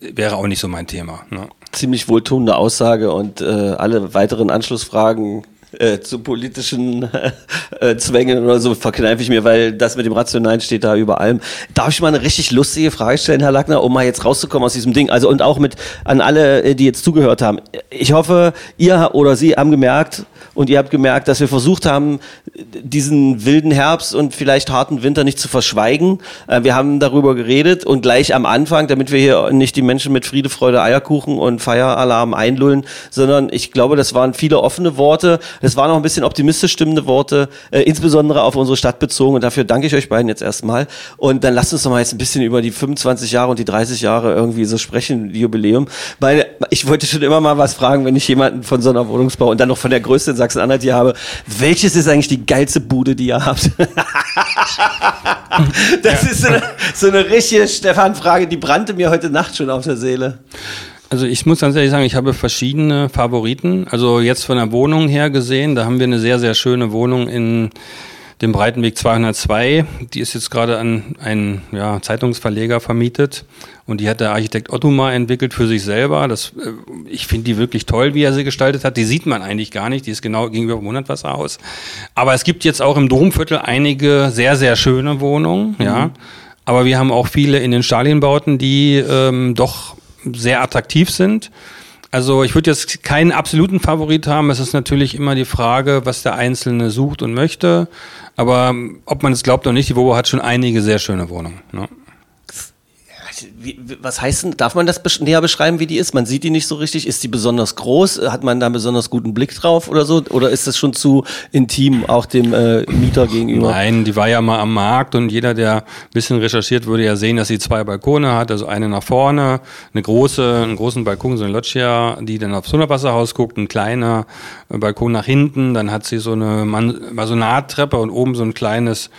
wäre auch nicht so mein Thema. Ne? Ziemlich wohltuende Aussage und äh, alle weiteren Anschlussfragen äh, zu politischen äh, Zwängen oder so verkneife ich mir, weil das mit dem Rationalen steht da über allem. Darf ich mal eine richtig lustige Frage stellen, Herr Lackner, um mal jetzt rauszukommen aus diesem Ding? Also und auch mit an alle, äh, die jetzt zugehört haben. Ich hoffe, ihr oder Sie haben gemerkt und ihr habt gemerkt, dass wir versucht haben, diesen wilden Herbst und vielleicht harten Winter nicht zu verschweigen. Äh, wir haben darüber geredet und gleich am Anfang, damit wir hier nicht die Menschen mit Friede, Freude, Eierkuchen und Feieralarm einlullen, sondern ich glaube, das waren viele offene Worte. Das waren auch ein bisschen optimistisch stimmende Worte, äh, insbesondere auf unsere Stadt bezogen. Und dafür danke ich euch beiden jetzt erstmal. Und dann lasst uns doch mal jetzt ein bisschen über die 25 Jahre und die 30 Jahre irgendwie so sprechen, Jubiläum. Weil ich wollte schon immer mal was fragen, wenn ich jemanden von so einer Wohnungsbau und dann noch von der Größe in Sachsen-Anhalt hier habe. Welches ist eigentlich die geilste Bude, die ihr habt? das ist so eine, so eine richtige Stefan-Frage, die brannte mir heute Nacht schon auf der Seele. Also ich muss ganz ehrlich sagen, ich habe verschiedene Favoriten. Also jetzt von der Wohnung her gesehen, da haben wir eine sehr, sehr schöne Wohnung in dem Breitenweg 202. Die ist jetzt gerade an einen ja, Zeitungsverleger vermietet und die hat der Architekt Otto mal entwickelt für sich selber. Das, äh, ich finde die wirklich toll, wie er sie gestaltet hat. Die sieht man eigentlich gar nicht. Die ist genau gegenüber dem Monatwasserhaus. Aber es gibt jetzt auch im Domviertel einige sehr, sehr schöne Wohnungen. Mhm. Ja. Aber wir haben auch viele in den Stalienbauten, die ähm, doch sehr attraktiv sind. Also ich würde jetzt keinen absoluten Favorit haben. Es ist natürlich immer die Frage, was der Einzelne sucht und möchte. Aber ob man es glaubt oder nicht, die Wobo hat schon einige sehr schöne Wohnungen. Ne? Was heißt denn, darf man das näher beschreiben, wie die ist? Man sieht die nicht so richtig. Ist die besonders groß? Hat man da einen besonders guten Blick drauf oder so? Oder ist das schon zu intim auch dem äh, Mieter gegenüber? Nein, die war ja mal am Markt und jeder, der ein bisschen recherchiert, würde ja sehen, dass sie zwei Balkone hat. Also eine nach vorne, eine große, einen großen Balkon, so eine Loggia, die dann aufs Hundertwasserhaus guckt, ein kleiner Balkon nach hinten. Dann hat sie so eine Masonat-Treppe und oben so ein kleines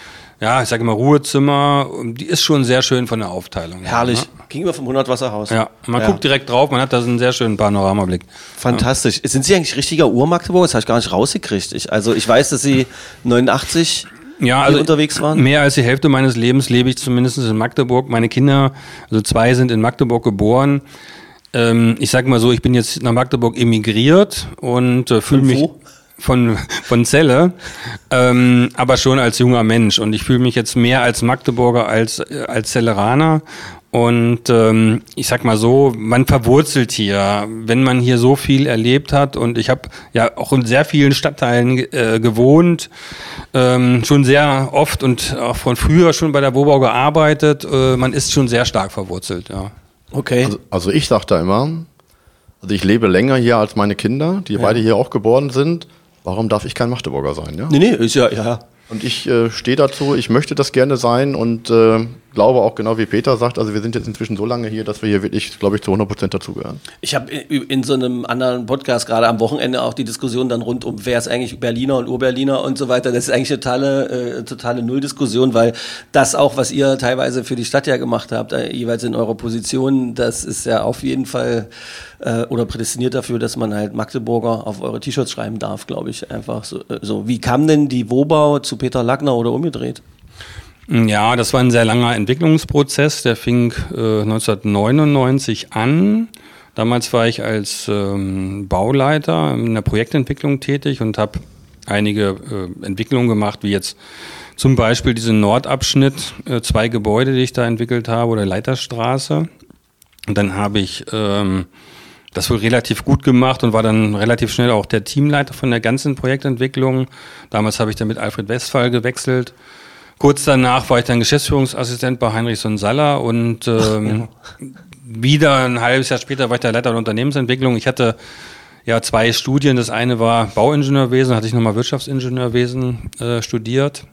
ja, ich sage immer Ruhezimmer. Die ist schon sehr schön von der Aufteilung. Herrlich. Ja, ne? Gegenüber vom Hundertwasserhaus. Ja, man ja. guckt direkt drauf, man hat da so einen sehr schönen Panoramablick. Fantastisch. Ja. Sind Sie eigentlich richtiger Ur-Magdeburger? Das habe ich gar nicht rausgekriegt. Ich, also ich weiß, dass Sie 89 ja, also unterwegs waren? Mehr als die Hälfte meines Lebens lebe ich zumindest in Magdeburg. Meine Kinder, also zwei sind in Magdeburg geboren. Ähm, ich sage mal so, ich bin jetzt nach Magdeburg emigriert und äh, fühle mich von, von Celle, ähm, aber schon als junger Mensch. Und ich fühle mich jetzt mehr als Magdeburger als, als Celleraner. Und ähm, ich sag mal so, man verwurzelt hier, wenn man hier so viel erlebt hat. Und ich habe ja auch in sehr vielen Stadtteilen äh, gewohnt, ähm, schon sehr oft und auch von früher schon bei der Wobau gearbeitet. Äh, man ist schon sehr stark verwurzelt, ja. Okay. Also, also ich sag da immer, also ich lebe länger hier als meine Kinder, die ja. beide hier auch geboren sind. Warum darf ich kein Magdeburger sein? Ja? Nee, nee, ist ja, ja. Und ich äh, stehe dazu, ich möchte das gerne sein und äh, glaube auch genau wie Peter sagt, also wir sind jetzt inzwischen so lange hier, dass wir hier wirklich, glaube ich, zu 100 Prozent dazugehören. Ich habe in so einem anderen Podcast gerade am Wochenende auch die Diskussion dann rund um, wer ist eigentlich Berliner und Urberliner und so weiter. Das ist eigentlich eine totale, äh, totale Nulldiskussion, weil das auch, was ihr teilweise für die Stadt ja gemacht habt, äh, jeweils in eurer Position, das ist ja auf jeden Fall äh, oder prädestiniert dafür, dass man halt Magdeburger auf eure T-Shirts schreiben darf, glaube ich, einfach so, äh, so. Wie kam denn die Wobau zu Peter Lackner oder umgedreht? Ja, das war ein sehr langer Entwicklungsprozess. Der fing äh, 1999 an. Damals war ich als ähm, Bauleiter in der Projektentwicklung tätig und habe einige äh, Entwicklungen gemacht, wie jetzt zum Beispiel diesen Nordabschnitt, äh, zwei Gebäude, die ich da entwickelt habe, oder Leiterstraße. Und dann habe ich ähm, das wohl relativ gut gemacht und war dann relativ schnell auch der Teamleiter von der ganzen Projektentwicklung. Damals habe ich dann mit Alfred Westphal gewechselt. Kurz danach war ich dann Geschäftsführungsassistent bei Heinrich Saller und ähm, Ach, ja. wieder ein halbes Jahr später war ich der Leiter der Unternehmensentwicklung. Ich hatte ja zwei Studien. Das eine war Bauingenieurwesen, hatte ich nochmal Wirtschaftsingenieurwesen äh, studiert.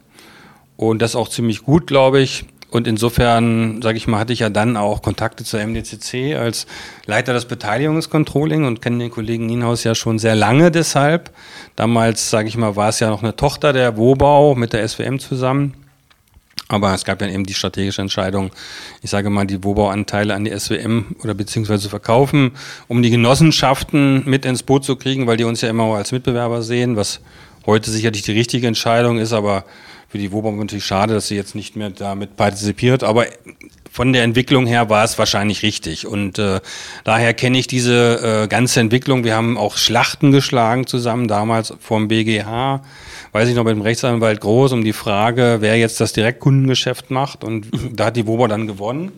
Und das auch ziemlich gut, glaube ich. Und insofern, sage ich mal, hatte ich ja dann auch Kontakte zur MDCC als Leiter des Beteiligungscontrolling und kenne den Kollegen Nienhaus ja schon sehr lange deshalb. Damals, sage ich mal, war es ja noch eine Tochter der Wobau mit der SWM zusammen. Aber es gab dann eben die strategische Entscheidung, ich sage mal, die Wobau-Anteile an die SWM oder beziehungsweise verkaufen, um die Genossenschaften mit ins Boot zu kriegen, weil die uns ja immer als Mitbewerber sehen, was heute sicherlich die richtige Entscheidung ist, aber für die WOBA natürlich schade, dass sie jetzt nicht mehr damit partizipiert. Aber von der Entwicklung her war es wahrscheinlich richtig. Und äh, daher kenne ich diese äh, ganze Entwicklung. Wir haben auch Schlachten geschlagen zusammen, damals vom BGH, weiß ich noch, mit dem Rechtsanwalt Groß um die Frage, wer jetzt das Direktkundengeschäft macht. Und da hat die WOBA dann gewonnen.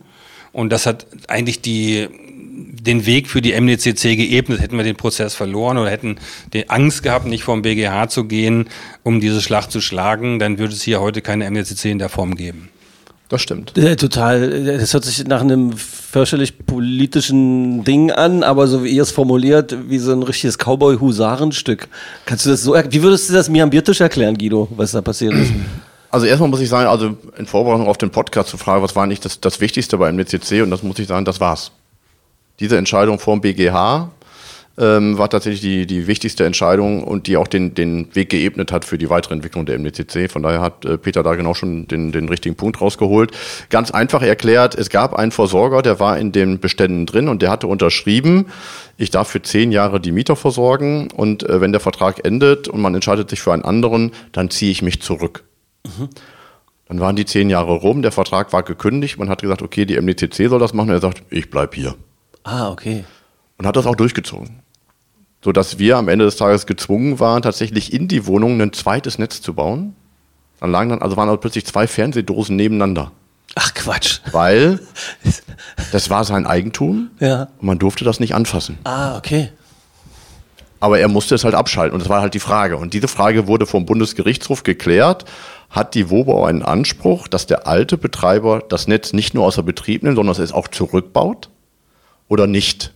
Und das hat eigentlich die, den Weg für die MDCC geebnet. Hätten wir den Prozess verloren oder hätten die Angst gehabt, nicht vom BGH zu gehen, um diese Schlacht zu schlagen, dann würde es hier heute keine MDCC in der Form geben. Das stimmt. Ja, total. Das hört sich nach einem fürchterlich politischen Ding an, aber so wie ihr es formuliert, wie so ein richtiges Cowboy-Husarenstück. Kannst du das so, wie würdest du das mir am Biertisch erklären, Guido, was da passiert ist? Also erstmal muss ich sagen, also in Vorbereitung auf den Podcast zu fragen, was war eigentlich das, das Wichtigste beim MDCC und das muss ich sagen, das war's. Diese Entscheidung vom BGH ähm, war tatsächlich die, die wichtigste Entscheidung und die auch den, den Weg geebnet hat für die weitere Entwicklung der MDCC. Von daher hat äh, Peter da genau schon den, den richtigen Punkt rausgeholt. Ganz einfach erklärt, es gab einen Versorger, der war in den Beständen drin und der hatte unterschrieben, ich darf für zehn Jahre die Mieter versorgen und äh, wenn der Vertrag endet und man entscheidet sich für einen anderen, dann ziehe ich mich zurück. Dann waren die zehn Jahre rum, der Vertrag war gekündigt, man hat gesagt, okay, die MDCC soll das machen, er sagt, ich bleib hier. Ah, okay. Und hat das auch durchgezogen. Sodass wir am Ende des Tages gezwungen waren, tatsächlich in die Wohnung ein zweites Netz zu bauen. Dann lagen dann, also waren also plötzlich zwei Fernsehdosen nebeneinander. Ach Quatsch. Weil das war sein Eigentum Ja. und man durfte das nicht anfassen. Ah, okay. Aber er musste es halt abschalten und das war halt die Frage. Und diese Frage wurde vom Bundesgerichtshof geklärt. Hat die WOBA einen Anspruch, dass der alte Betreiber das Netz nicht nur außer Betrieb nimmt, sondern es auch zurückbaut oder nicht?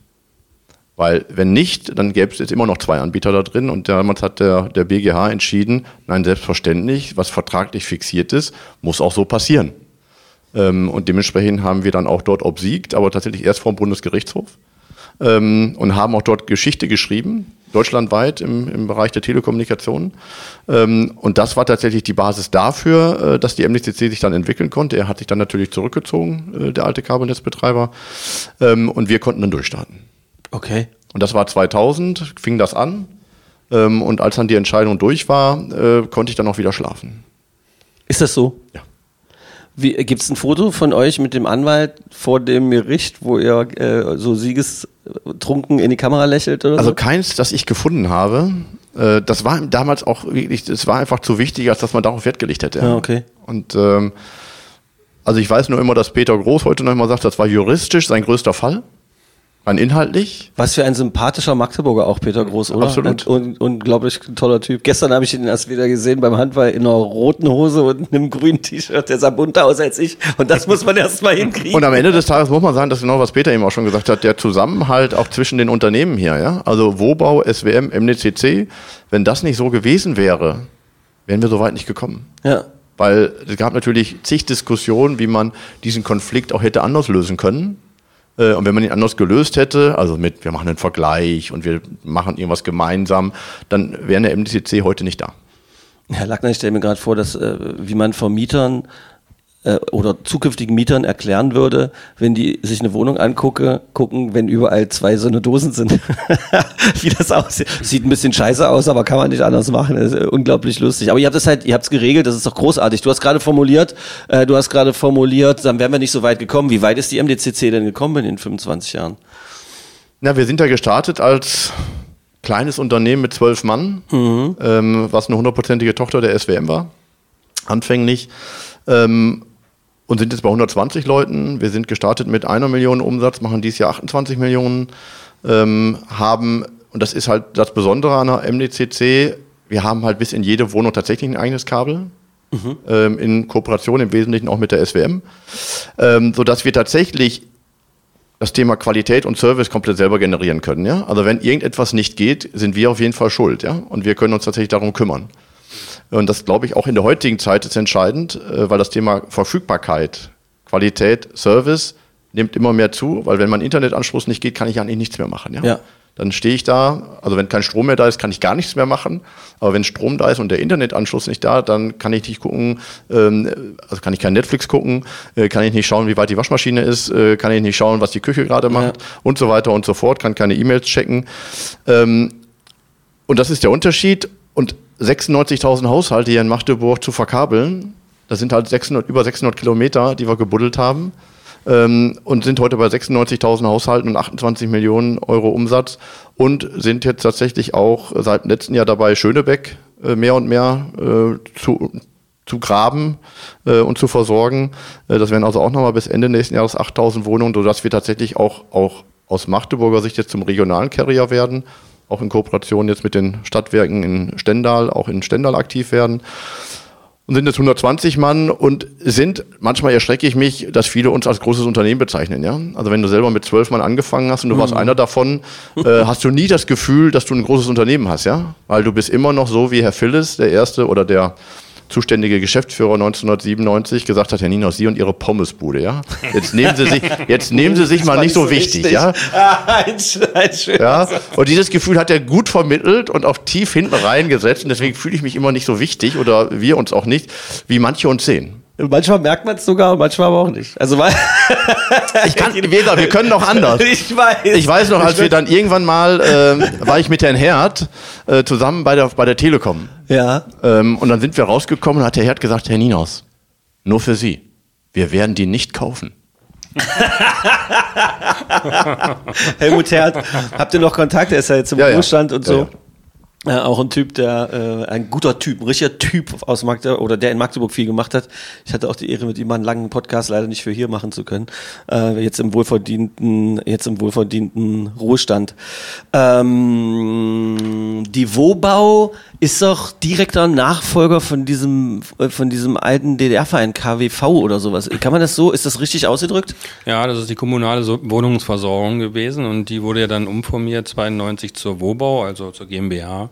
Weil wenn nicht, dann gäbe es jetzt immer noch zwei Anbieter da drin und damals hat der, der BGH entschieden, nein, selbstverständlich, was vertraglich fixiert ist, muss auch so passieren. Ähm, und dementsprechend haben wir dann auch dort obsiegt, aber tatsächlich erst vom Bundesgerichtshof ähm, und haben auch dort Geschichte geschrieben, deutschlandweit im, im Bereich der Telekommunikation. Ähm, und das war tatsächlich die Basis dafür, äh, dass die MDCC sich dann entwickeln konnte. Er hat sich dann natürlich zurückgezogen, äh, der alte Kabelnetzbetreiber, ähm, und wir konnten dann durchstarten. Okay. Und das war 2000, fing das an. Ähm, und als dann die Entscheidung durch war, äh, konnte ich dann auch wieder schlafen. Ist das so? Ja. Gibt es ein Foto von euch mit dem Anwalt vor dem Gericht, wo ihr äh, so siegestrunken in die Kamera lächelt oder Also so? keins, das ich gefunden habe. Äh, das war damals auch wirklich, das war einfach zu wichtig, als dass man darauf Wert gelegt hätte. Ja, okay. Und ähm, also ich weiß nur immer, dass Peter Groß heute noch immer sagt, das war juristisch sein größter Fall. Rein inhaltlich. Was für ein sympathischer Magdeburger auch, Peter Groß, oder? Absolut. Und, unglaublich toller Typ. Gestern habe ich ihn erst wieder gesehen beim Handball in einer roten Hose und einem grünen T-Shirt. Der sah bunter aus als ich. Und das muss man erst mal hinkriegen. Und am Ende des Tages muss man sagen, das ist genau, was Peter eben auch schon gesagt hat, der Zusammenhalt auch zwischen den Unternehmen hier, ja. Also Wobau, SWM, MDCC, wenn das nicht so gewesen wäre, wären wir so weit nicht gekommen. ja. Weil es gab natürlich zig Diskussionen, wie man diesen Konflikt auch hätte anders lösen können. Äh, Und wenn man ihn anders gelöst hätte, also mit, wir machen einen Vergleich und wir machen irgendwas gemeinsam, dann wäre der MDCC heute nicht da. Herr Lackner, ich stelle mir gerade vor, dass äh, wie man Vermietern oder zukünftigen Mietern erklären würde, wenn die sich eine Wohnung angucke, gucken, wenn überall zwei so eine Dosen sind, wie das aussieht. Sieht ein bisschen scheiße aus, aber kann man nicht anders machen. Das ist äh, unglaublich lustig. Aber ihr habt es halt, ihr habt es geregelt, das ist doch großartig. Du hast gerade formuliert, äh, du hast gerade formuliert, dann wären wir nicht so weit gekommen. Wie weit ist die MDCC denn gekommen in den 25 Jahren? Na, wir sind ja gestartet als kleines Unternehmen mit zwölf Mann, ähm, was eine hundertprozentige Tochter der SWM war, anfänglich. Ähm, und sind jetzt bei 120 Leuten. Wir sind gestartet mit einer Million Umsatz, machen dieses Jahr 28 Millionen, ähm, haben, und das ist halt das Besondere an der MDCC, wir haben halt bis in jede Wohnung tatsächlich ein eigenes Kabel. Ähm, in Kooperation im Wesentlichen auch mit der SWM, ähm, sodass wir tatsächlich das Thema Qualität und Service komplett selber generieren können. Ja? Also wenn irgendetwas nicht geht, sind wir auf jeden Fall schuld. Ja? Und wir können uns tatsächlich darum kümmern. Und das glaube ich auch in der heutigen Zeit ist entscheidend, äh, weil das Thema Verfügbarkeit, Qualität, Service nimmt immer mehr zu, weil wenn mein Internetanschluss nicht geht, kann ich eigentlich nichts mehr machen. Ja? Ja. Dann stehe ich da, also wenn kein Strom mehr da ist, kann ich gar nichts mehr machen. Aber wenn Strom da ist und der Internetanschluss nicht da, dann kann ich nicht gucken, ähm, also kann ich kein Netflix gucken, äh, kann ich nicht schauen, wie weit die Waschmaschine ist, äh, kann ich nicht schauen, was die Küche gerade macht und so weiter und so fort, kann keine E-Mails checken. Ähm, und das ist der Unterschied. Und 96.000 Haushalte hier in Magdeburg zu verkabeln. Das sind halt 600, über 600 Kilometer, die wir gebuddelt haben. Ähm, und sind heute bei 96.000 Haushalten und 28 Millionen Euro Umsatz und sind jetzt tatsächlich auch seit dem letzten Jahr dabei, Schönebeck äh, mehr und mehr äh, zu, zu graben äh, und zu versorgen. Äh, das werden also auch nochmal bis Ende nächsten Jahres 8000 Wohnungen, sodass wir tatsächlich auch, auch aus Magdeburger Sicht jetzt zum regionalen Carrier werden, auch in Kooperation jetzt mit den Stadtwerken in Stendal, auch in Stendal aktiv werden. Und sind jetzt 120 Mann und sind, manchmal erschrecke ich mich, dass viele uns als großes Unternehmen bezeichnen. Ja? Also wenn du selber mit zwölf Mann angefangen hast und du warst einer davon, äh, hast du nie das Gefühl, dass du ein großes Unternehmen hast. ja, Weil du bist immer noch so wie Herr Phillis, der Erste oder der zuständige Geschäftsführer 1997 gesagt hat, Herr Ninos, Sie und Ihre Pommesbude, ja? Jetzt nehmen Sie sich, jetzt nehmen Sie sich mal nicht so wichtig, ja? ein, ein schöner Ja, und dieses Gefühl hat er gut vermittelt und auch tief hinten reingesetzt. Und deswegen fühle ich mich immer nicht so wichtig oder wir uns auch nicht, wie manche uns sehen. Manchmal merkt man es sogar und manchmal aber auch nicht. Also weil Ich kann, Weber, wir können noch anders. ich weiß. Ich weiß noch, als wir dann irgendwann mal, ähm, war ich mit Herrn Herd äh, zusammen bei der, bei der Telekom. Ja. Ähm, und dann sind wir rausgekommen und hat der Herd gesagt, Herr Ninos, nur für Sie. Wir werden die nicht kaufen. Helmut Herd, habt ihr noch Kontakt? Er ist ja jetzt im Ja, ja. Ruhestand und Ja, so. ja. Äh, auch ein Typ, der äh, ein guter Typ, ein richtiger Typ aus Magdeburg oder der in Magdeburg viel gemacht hat. Ich hatte auch die Ehre, mit ihm einen langen Podcast leider nicht für hier machen zu können. Äh, jetzt im wohlverdienten, jetzt im wohlverdienten Ruhestand. Ähm, die Wobau ist doch direkter Nachfolger von diesem äh, von diesem alten DDR-Verein KWV oder sowas. Kann man das so? Ist das richtig ausgedrückt? Ja, das ist die kommunale so Wohnungsversorgung gewesen und die wurde ja dann umformiert 92 zur Wobau, also zur GmbH.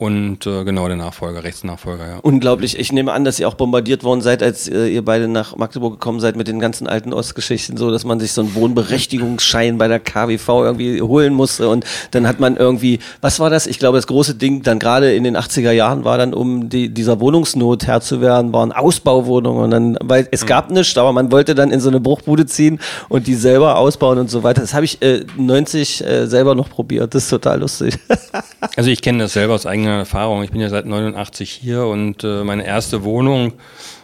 Und äh, genau der Nachfolger, Rechtsnachfolger, ja. Unglaublich. Ich nehme an, dass ihr auch bombardiert worden seid, als äh, ihr beide nach Magdeburg gekommen seid mit den ganzen alten Ostgeschichten, so dass man sich so einen Wohnberechtigungsschein bei der KWV irgendwie holen musste und dann hat man irgendwie, was war das? Ich glaube, das große Ding dann gerade in den 80er Jahren war dann, um die, dieser Wohnungsnot Herr zu werden, waren Ausbauwohnungen und dann, weil es gab nichts, aber man wollte dann in so eine Bruchbude ziehen und die selber ausbauen und so weiter. Das habe ich äh, 90 äh, selber noch probiert. Das ist total lustig. Also ich kenne das selber aus eigener Erfahrung. Ich bin ja seit 89 hier und äh, meine erste Wohnung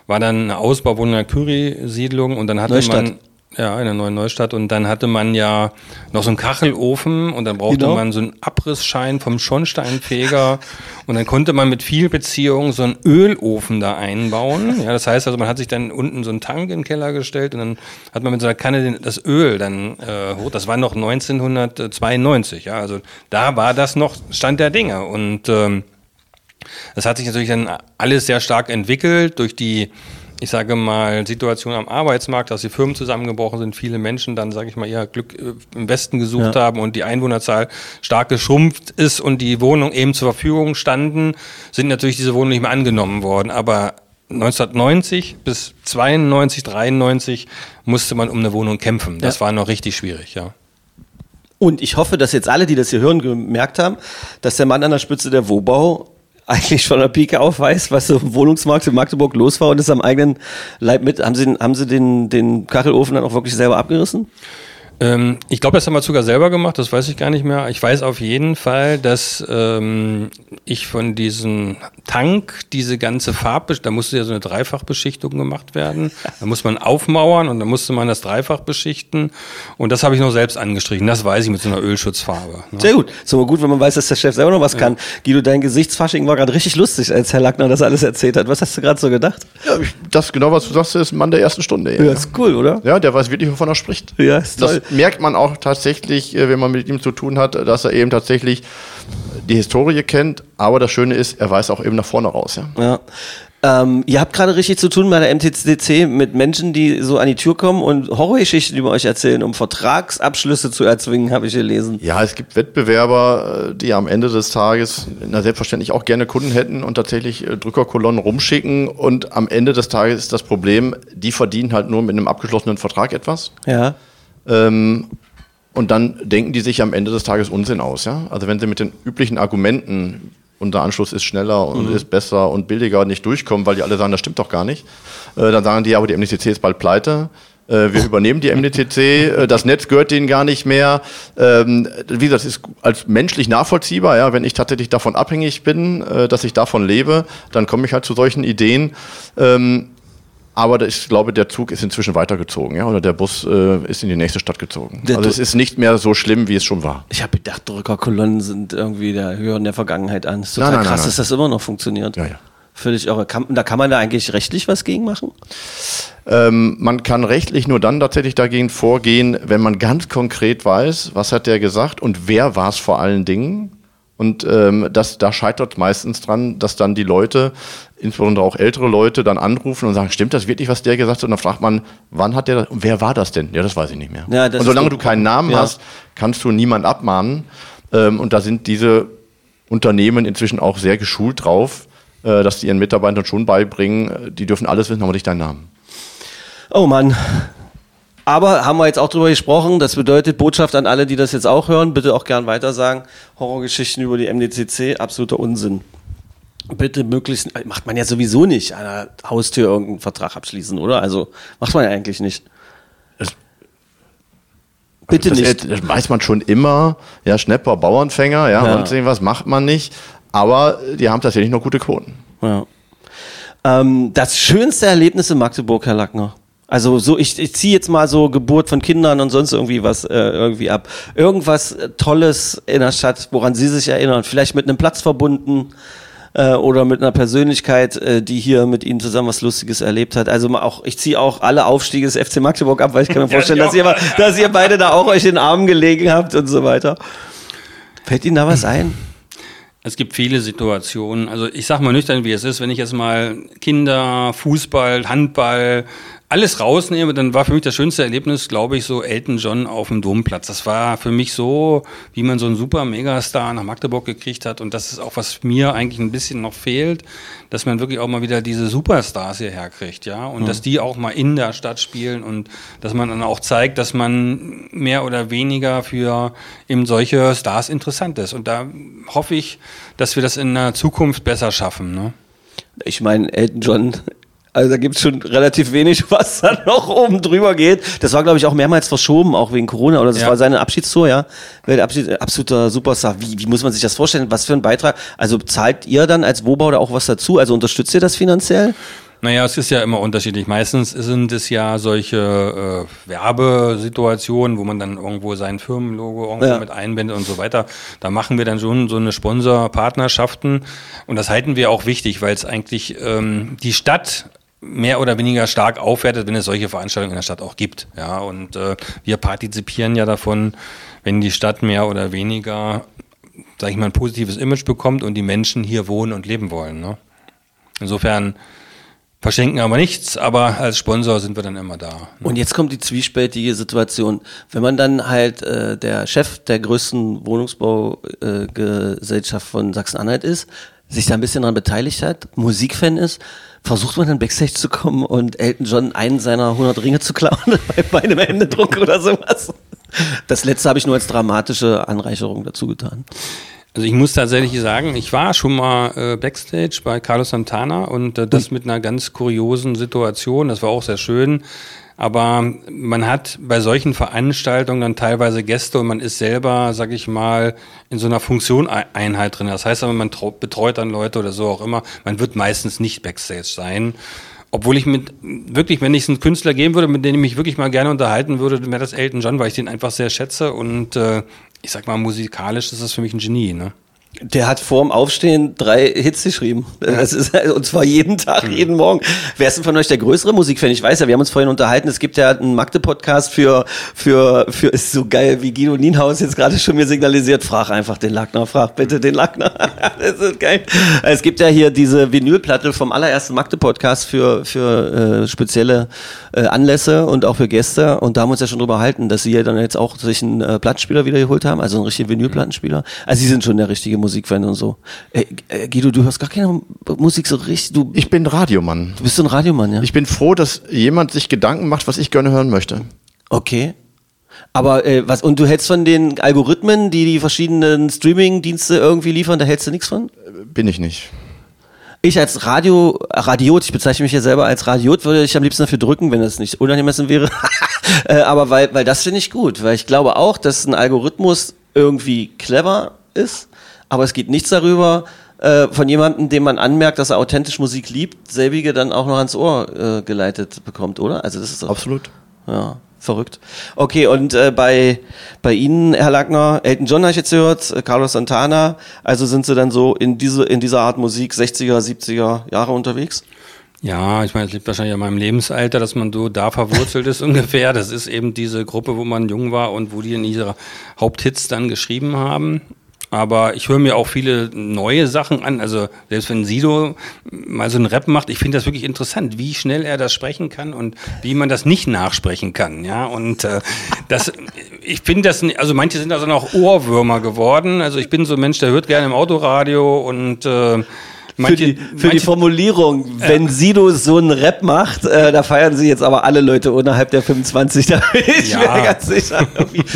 war dann eine Ausbauwohnung in der Curie-Siedlung und dann hatte Neustadt. man ja in der neuen Neustadt und dann hatte man ja noch so einen Kachelofen und dann brauchte Genau. man so einen Abrissschein vom Schornsteinfeger und dann konnte man mit viel Beziehung so einen Ölofen da einbauen. Ja, das heißt also, man hat sich dann unten so einen Tank in den Keller gestellt und dann hat man mit so einer Kanne den, das Öl dann äh, hoch. Das war noch 1992, ja, also da war das noch Stand der Dinge und ähm, das hat sich natürlich dann alles sehr stark entwickelt durch die, ich sage mal, Situation am Arbeitsmarkt, dass die Firmen zusammengebrochen sind, viele Menschen dann, sage ich mal, ihr Glück äh, im Westen gesucht haben und die Einwohnerzahl stark geschrumpft ist und die Wohnungen eben zur Verfügung standen, sind natürlich diese Wohnungen nicht mehr angenommen worden. Aber 1990 bis 92, 93 musste man um eine Wohnung kämpfen. Das Ja. war noch richtig schwierig, ja. Und ich hoffe, dass jetzt alle, die das hier hören, gemerkt haben, dass der Mann an der Spitze der Wobau eigentlich von der Pike auf weiß, was so im Wohnungsmarkt in Magdeburg los war und ist am eigenen Leib mit. Haben Sie, haben Sie den, den Kachelofen dann auch wirklich selber abgerissen? Ähm, ich glaube, das haben wir sogar selber gemacht, das weiß ich gar nicht mehr. Ich weiß auf jeden Fall, dass ähm, ich von diesem Tank diese ganze Farbe, da musste ja so eine Dreifachbeschichtung gemacht werden. Da muss man aufmauern und dann musste man das dreifach beschichten. Und das habe ich noch selbst angestrichen. Das weiß ich mit so einer Ölschutzfarbe. Ne? Sehr gut. Ist aber gut, wenn man weiß, dass der Chef selber noch was kann. Guido, dein Gesichtsfasching war gerade richtig lustig, als Herr Lackner das alles erzählt hat. Was hast du gerade so gedacht? Ja, ich- das genau, was du sagst, ist ein Mann der ersten Stunde. Ja, ist cool, oder? Ja, der weiß wirklich, wovon er spricht. Ja, ist toll. Merkt man auch tatsächlich, äh, wenn man mit ihm zu tun hat, dass er eben tatsächlich die Historie kennt. Aber das Schöne ist, er weiß auch eben nach vorne raus. Ja. Ja. Ähm, ihr habt gerade richtig zu tun bei der MTCC mit Menschen, die so an die Tür kommen und Horrorgeschichten über euch erzählen, um Vertragsabschlüsse zu erzwingen, habe ich gelesen. Ja, es gibt Wettbewerber, äh, die am Ende des Tages na, selbstverständlich auch gerne Kunden hätten und tatsächlich äh, Drückerkolonnen rumschicken. Und am Ende des Tages ist das Problem, die verdienen halt nur mit einem abgeschlossenen Vertrag etwas. Ja. Ähm, und dann denken die sich am Ende des Tages Unsinn aus. Ja? Also wenn sie mit den üblichen Argumenten, unser Anschluss ist schneller und ist besser und billiger nicht durchkommen, weil die alle sagen, das stimmt doch gar nicht, äh, dann sagen die, aber die MDCC ist bald pleite. Äh, wir übernehmen die MDTC, äh, das Netz gehört denen gar nicht mehr. Ähm, wie gesagt, das ist als menschlich nachvollziehbar, ja, wenn ich tatsächlich davon abhängig bin, äh, dass ich davon lebe, dann komme ich halt zu solchen Ideen. Ähm, aber ich glaube, der Zug ist inzwischen weitergezogen, ja, oder der Bus äh, ist in die nächste Stadt gezogen. Der also es ist nicht mehr so schlimm, wie es schon war. Ich habe gedacht, Drückerkolonnen sind irgendwie der hören der Vergangenheit an. Ist total Nein, nein, krass, nein, dass das immer noch funktioniert. Ja, ja. Völlig irre. Kann, da kann man da eigentlich rechtlich was gegen machen? Ähm, man kann rechtlich nur dann tatsächlich dagegen vorgehen, wenn man ganz konkret weiß, was hat der gesagt und wer war es vor allen Dingen. Und ähm, das, da scheitert meistens dran, dass dann die Leute, insbesondere auch ältere Leute, dann anrufen und sagen, stimmt das wirklich, was der gesagt hat? Und dann fragt man, wann hat der das, und wer war das denn? Ja, das weiß ich nicht mehr. Ja, und solange du keinen Namen Ja. hast, kannst du niemand abmahnen. Ähm, und da sind diese Unternehmen inzwischen auch sehr geschult drauf, äh, dass die ihren Mitarbeitern schon beibringen, äh, die dürfen alles wissen, aber nicht deinen Namen. Oh Mann. Aber haben wir jetzt auch drüber gesprochen. Das bedeutet Botschaft an alle, die das jetzt auch hören, bitte auch gern weitersagen. Horrorgeschichten über die MDCC, absoluter Unsinn. Bitte möglichst, macht man ja sowieso nicht, an der Haustür irgendeinen Vertrag abschließen, oder? Also macht man ja eigentlich nicht. Bitte das, nicht. Das weiß man schon immer. Ja, Schnepper, Bauernfänger, ja, Ja. sonst irgendwas macht man nicht. Aber die haben tatsächlich noch gute Quoten. Ja. Ähm, das schönste Erlebnis in Magdeburg, Herr Lackner. Also so, ich, ich ziehe jetzt mal so Geburt von Kindern und sonst irgendwie was äh, irgendwie ab. Irgendwas äh, Tolles in der Stadt, woran Sie sich erinnern. Vielleicht mit einem Platz verbunden äh, oder mit einer Persönlichkeit, äh, die hier mit Ihnen zusammen was Lustiges erlebt hat. Also mal auch, ich ziehe auch alle Aufstiege des FC Magdeburg ab, weil ich kann mir vorstellen, dass ihr, mal- dass ihr beide da auch euch in den Armen gelegen habt und so weiter. Fällt Ihnen da was ein? Es gibt viele Situationen. Also ich sag mal nüchtern, wie es ist. Wenn ich jetzt mal Kinder, Fußball, Handball, alles rausnehme, dann war für mich das schönste Erlebnis, glaube ich, so Elton John auf dem Domplatz. Das war für mich so, wie man so einen super Megastar nach Magdeburg gekriegt hat. Und das ist auch, was mir eigentlich ein bisschen noch fehlt, dass man wirklich auch mal wieder diese Superstars hierher kriegt, ja. Und dass die auch mal in der Stadt spielen und dass man dann auch zeigt, dass man mehr oder weniger für eben solche Stars interessant ist. Und da hoffe ich, dass wir das in der Zukunft besser schaffen, ne? Ich meine, Elton John, also da gibt's schon relativ wenig, was da noch oben drüber geht. Das war, glaube ich, auch mehrmals verschoben, auch wegen Corona. Oder das Ja. war seine Abschiedstour, ja. Weltabschied, äh, absoluter Superstar. Wie, wie muss man sich das vorstellen? Was für ein Beitrag? Also zahlt ihr dann als Wobau da auch was dazu? Also unterstützt ihr das finanziell? Naja, es ist ja immer unterschiedlich. Meistens sind es ja solche äh, Werbesituationen, wo man dann irgendwo sein Firmenlogo irgendwo Ja. mit einbindet und so weiter. Da machen wir dann schon so eine Sponsorpartnerschaften und das halten wir auch wichtig, weil es eigentlich ähm, die Stadt mehr oder weniger stark aufwertet, wenn es solche Veranstaltungen in der Stadt auch gibt. Ja, und äh, wir partizipieren ja davon, wenn die Stadt mehr oder weniger, sag ich mal, ein positives Image bekommt und die Menschen hier wohnen und leben wollen. Ne? Insofern verschenken aber nichts, aber als Sponsor sind wir dann immer da. Und jetzt kommt die zwiespältige Situation. Wenn man dann halt äh, der Chef der größten Wohnungsbaugesellschaft äh, von Sachsen-Anhalt ist, sich da ein bisschen dran beteiligt hat, Musikfan ist, versucht man dann Backstage zu kommen und Elton John einen seiner 100 Ringe zu klauen bei, einem Händedruck oder sowas. Das letzte habe ich nur als dramatische Anreicherung dazu getan. Also ich muss tatsächlich sagen, ich war schon mal äh, Backstage bei Carlos Santana und äh, das mit einer ganz kuriosen Situation. Das war auch sehr schön. Aber man hat bei solchen Veranstaltungen dann teilweise Gäste und man ist selber, sag ich mal, in so einer Funktioneinheit drin. Das heißt aber, man betreut dann Leute oder so auch immer. Man wird meistens nicht Backstage sein. Obwohl ich mit, wirklich, wenn ich es einen Künstler geben würde, mit dem ich mich wirklich mal gerne unterhalten würde, wäre das Elton John, weil ich den einfach sehr schätze und äh, ich sag mal, musikalisch ist das für mich ein Genie, ne? Der hat vorm Aufstehen drei Hits geschrieben. Das ist, und zwar jeden Tag, Hm. jeden Morgen. Wer ist denn von euch der größere Musikfan? Ich weiß ja, wir haben uns vorhin unterhalten. Es gibt ja einen Magde-Podcast für, für, für, ist so geil, wie Guido Nienhaus jetzt gerade schon mir signalisiert. Frag einfach den Lackner, frag bitte den Lackner. das ist geil. Es gibt ja hier diese Vinylplatte vom allerersten Magde-Podcast für, für äh, spezielle äh, Anlässe und auch für Gäste. Und da haben wir uns ja schon drüber halten, dass sie ja dann jetzt auch sich einen äh, Plattenspieler wieder geholt haben, also einen richtigen Vinylplattenspieler. Also sie sind schon der richtige Musikfan und so. Äh, äh, Guido, du hörst gar keine Musik so richtig. Du, Ich bin Radiomann. du bist so ein Radiomann, ja? Ich bin froh, dass jemand sich Gedanken macht, was ich gerne hören möchte. Okay. Aber äh, was und du hältst von den Algorithmen, die die verschiedenen Streaming-Dienste irgendwie liefern, da hältst du nichts von? Bin ich nicht. Ich als Radio, Radiot, ich bezeichne mich ja selber als Radiot, würde ich am liebsten dafür drücken, wenn das nicht unangemessen wäre. Äh, Aber weil, weil das finde ich gut, weil ich glaube auch, dass ein Algorithmus irgendwie clever ist, aber es geht nichts darüber, äh, von jemandem, dem man anmerkt, dass er authentisch Musik liebt, selbige dann auch noch ans Ohr äh, geleitet bekommt, oder? Also das ist doch, Absolut. ja, verrückt. Okay, und äh, bei, bei Ihnen, Herr Lackner, Elton John habe ich jetzt gehört, äh, Carlos Santana, also sind Sie dann so in, diese, in dieser Art Musik 60er, 70er Jahre unterwegs? Ja, ich meine, es liegt wahrscheinlich an meinem Lebensalter, dass man so da verwurzelt ist ungefähr. Das ist eben diese Gruppe, wo man jung war und wo die in ihre Haupthits dann geschrieben haben. Aber ich höre mir auch viele neue Sachen an. Also selbst wenn Sido mal so einen Rap macht, ich finde das wirklich interessant, wie schnell er das sprechen kann und wie man das nicht nachsprechen kann. Ja, und äh, das, ich finde das, also manche sind also noch Ohrwürmer geworden. Also ich bin so ein Mensch, der hört gerne im Autoradio und äh, Für die, für die Formulierung, wenn Sido so einen Rap macht, äh, da feiern sie jetzt aber alle Leute unterhalb der 25. Da bin ich Ja. mir ganz sicher.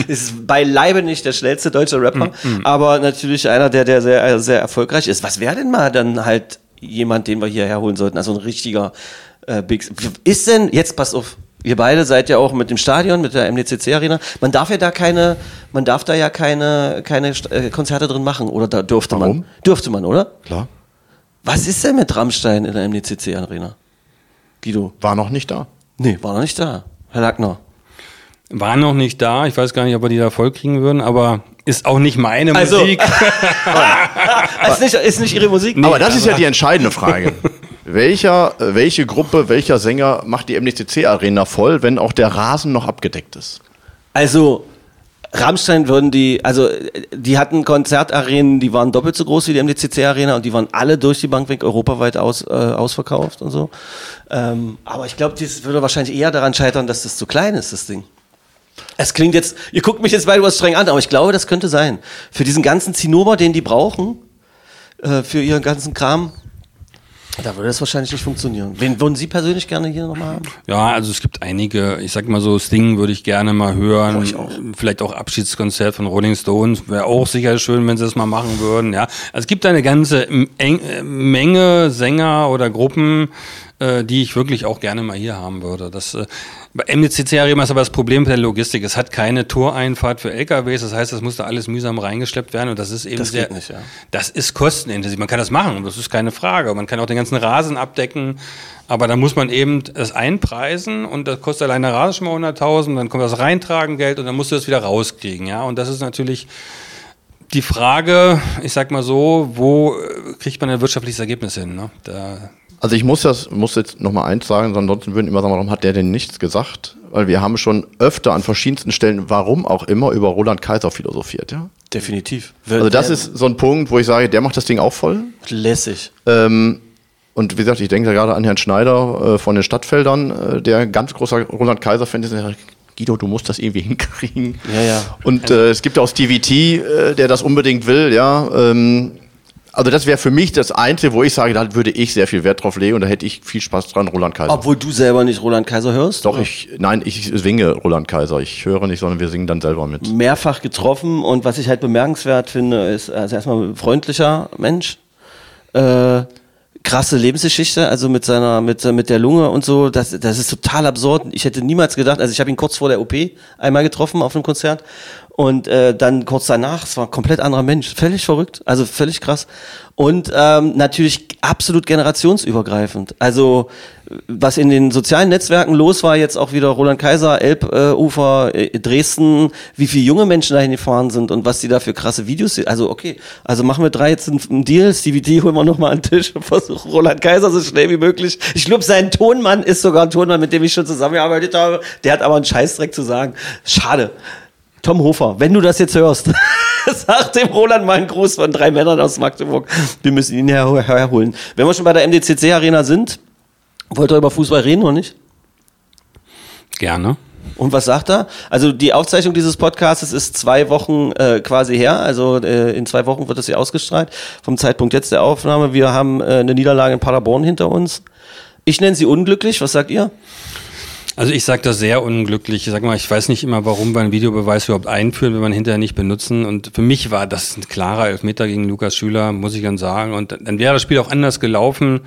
Ist beileibe nicht der schnellste deutsche Rapper, aber natürlich einer, der, der sehr, sehr erfolgreich ist. Was wäre denn mal dann halt jemand, den wir hierher holen sollten? Also ein richtiger äh, Big. Ist denn, jetzt pass auf, ihr beide seid ja auch mit dem Stadion, mit der MDCC Arena. Man darf ja da keine, man darf da ja keine, keine äh, Konzerte drin machen, oder da dürfte man. Warum? Dürfte man, oder? Klar. Was ist denn mit Rammstein in der MDCC Arena? Guido? War noch nicht da. Nee, war noch nicht da. Herr Lackner. war noch nicht da. Ich weiß gar nicht, ob wir die da voll kriegen würden, aber ist auch nicht meine Also- Musik. ist, nicht, ist nicht Ihre Musik? Aber das ist ja die entscheidende Frage. Welcher, welche Gruppe, welcher Sänger macht die MDCC-Arena voll, wenn auch der Rasen noch abgedeckt ist? Also, Rammstein würden die, also die hatten Konzertarenen, die waren doppelt so groß wie die MDCC-Arena und die waren alle durch die Bank weg europaweit aus, äh, ausverkauft und so. Ähm, aber ich glaube, das würde wahrscheinlich eher daran scheitern, dass das zu klein ist, das Ding. Es klingt jetzt, ihr guckt mich jetzt beide was streng an, aber ich glaube, das könnte sein. Für diesen ganzen Zinnober, den die brauchen, äh, für ihren ganzen Kram, da würde das wahrscheinlich nicht funktionieren. Wen würden Sie persönlich gerne hier nochmal haben? Ja, also es gibt einige, ich sag mal so, Sting würde ich gerne mal hören. Oh, ich auch. Vielleicht auch Abschiedskonzert von Rolling Stones. Wäre auch sicher schön, wenn sie das mal machen würden. Ja, also es gibt eine ganze äh, Menge Sänger oder Gruppen, äh, die ich wirklich auch gerne mal hier haben würde. Das äh, bei MDCC Arena ist aber das Problem mit der Logistik. Es hat keine Toreinfahrt für LKWs. Das heißt, das muss da alles mühsam reingeschleppt werden und das ist eben Das sehr, geht nicht, ja. das ist kostenintensiv. Man kann das machen, das ist keine Frage. Man kann auch den ganzen Rasen abdecken, aber da muss man eben das einpreisen und das kostet allein der Rasen schon mal 100.000, dann kommt das Reintragengeld und dann musst du das wieder rauskriegen, ja. Und das ist natürlich die Frage, ich sag mal so, wo äh, kriegt man ein wirtschaftliches Ergebnis hin? Ne? Da, Also ich muss das, muss jetzt noch mal eins sagen, ansonsten würden immer sagen, warum hat der denn nichts gesagt? Weil wir haben schon öfter an verschiedensten Stellen, warum auch immer, über Roland Kaiser philosophiert, ja. Definitiv. Also das ist so ein Punkt, wo ich sage, der macht das Ding auch voll. lässig. Ähm, und wie gesagt, ich denke da gerade an Herrn Schneider äh, von den Stadtfeldern, äh, der ein ganz großer Roland Kaiser-Fan ist. Guido, du musst das irgendwie hinkriegen. Ja, ja. Und äh, es gibt auch Stevie T, äh, der das unbedingt will, ja. Ähm, also das wäre für mich das Einzige, wo ich sage, da würde ich sehr viel Wert drauf legen und da hätte ich viel Spaß dran, Roland Kaiser. Obwohl du selber nicht Roland Kaiser hörst? Doch, ich, nein, ich singe Roland Kaiser. Ich höre nicht, sondern wir singen dann selber mit. Mehrfach getroffen und was ich halt bemerkenswert finde, ist also erstmal ein freundlicher Mensch. Äh, krasse Lebensgeschichte, also mit seiner, mit, mit der Lunge und so, das, das ist total absurd. Ich hätte niemals gedacht, also ich habe ihn kurz vor der OP einmal getroffen auf einem Konzert und äh, dann kurz danach, es war ein komplett anderer Mensch, völlig verrückt, also völlig krass. Und ähm, natürlich absolut generationsübergreifend. Also was in den sozialen Netzwerken los war, jetzt auch wieder Roland Kaiser, Elbufer, äh, Dresden, wie viele junge Menschen dahin gefahren sind und was die da für krasse Videos sind. Also okay, also machen wir drei jetzt einen, Deal, Stevie holen wir nochmal an den Tisch und versuchen Roland Kaiser so schnell wie möglich. Ich glaube, sein Tonmann ist sogar ein Tonmann, mit dem ich schon zusammengearbeitet habe. Der hat aber einen Scheißdreck zu sagen. Schade. Tom Hofer, wenn du das jetzt hörst, sag dem Roland mal einen Gruß von drei Männern aus Magdeburg. Wir müssen ihn her herholen. Wenn wir schon bei der MDCC Arena sind, wollt ihr über Fußball reden oder nicht? gerne. Und was sagt er? Also die Aufzeichnung dieses Podcasts ist zwei Wochen äh, quasi her, also äh, in zwei Wochen wird das hier ausgestrahlt. Vom Zeitpunkt jetzt der Aufnahme, wir haben äh, eine Niederlage in Paderborn hinter uns. Ich nenne sie unglücklich, was sagt ihr? Also ich sage das sehr unglücklich. Ich sag mal, ich weiß nicht immer, warum wir einen Videobeweis überhaupt einführen, wenn man hinterher nicht benutzen. Und für mich war das ein klarer Elfmeter gegen Lukas Schüler, muss ich dann sagen. Und dann wäre das Spiel auch anders gelaufen.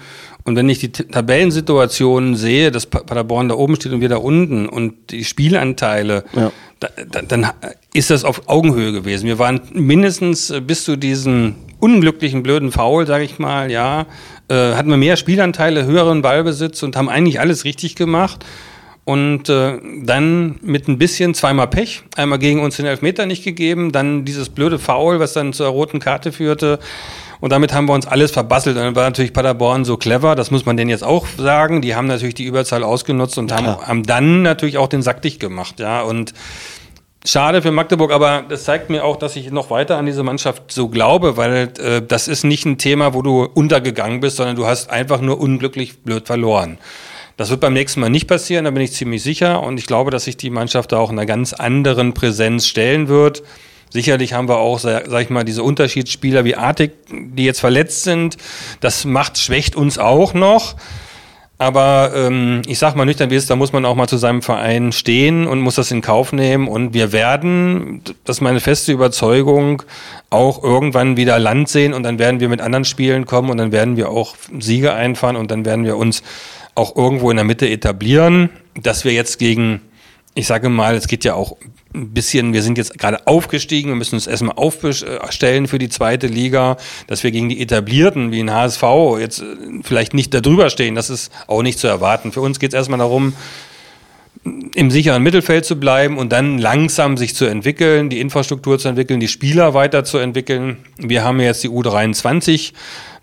Und wenn ich die T- Tabellensituationen sehe, dass Pa- Paderborn da oben steht und wir da unten und die Spielanteile, Ja. da, da, dann ist das auf Augenhöhe gewesen. Wir waren mindestens äh, bis zu diesem unglücklichen blöden Foul, sage ich mal, ja, äh, hatten wir mehr Spielanteile, höheren Ballbesitz und haben eigentlich alles richtig gemacht. Und äh, dann mit ein bisschen zweimal Pech, einmal gegen uns den Elfmeter nicht gegeben, dann dieses blöde Foul, was dann zur roten Karte führte. Und damit haben wir uns alles verbasselt. Und dann war natürlich Paderborn so clever, das muss man denen jetzt auch sagen. Die haben natürlich die Überzahl ausgenutzt und haben, haben dann natürlich auch den Sack dicht gemacht. Ja, und Schade für Magdeburg, aber das zeigt mir auch, dass ich noch weiter an diese Mannschaft so glaube, weil äh, das ist nicht ein Thema, wo du untergegangen bist, sondern du hast einfach nur unglücklich blöd verloren. Das wird beim nächsten Mal nicht passieren, da bin ich ziemlich sicher. Und ich glaube, dass sich die Mannschaft da auch in einer ganz anderen Präsenz stellen wird. Sicherlich haben wir auch, sa- sag ich mal, diese Unterschiedsspieler wie Artig, die jetzt verletzt sind. Das macht, schwächt uns auch noch. Aber ähm, ich sag mal nüchtern, wie es ist, da muss man auch mal zu seinem Verein stehen und muss das in Kauf nehmen. Und wir werden, das ist meine feste Überzeugung, auch irgendwann wieder Land sehen und dann werden wir mit anderen Spielen kommen und dann werden wir auch Siege einfahren und dann werden wir uns auch irgendwo in der Mitte etablieren, dass wir jetzt gegen, ich sage mal, es geht ja auch ein bisschen, wir sind jetzt gerade aufgestiegen, wir müssen uns erstmal aufstellen für die zweite Liga, dass wir gegen die etablierten wie ein HSV jetzt vielleicht nicht da drüber stehen, das ist auch nicht zu erwarten. Für uns geht es erstmal darum, im sicheren Mittelfeld zu bleiben und dann langsam sich zu entwickeln, die Infrastruktur zu entwickeln, die Spieler weiterzuentwickeln. Wir haben jetzt die U23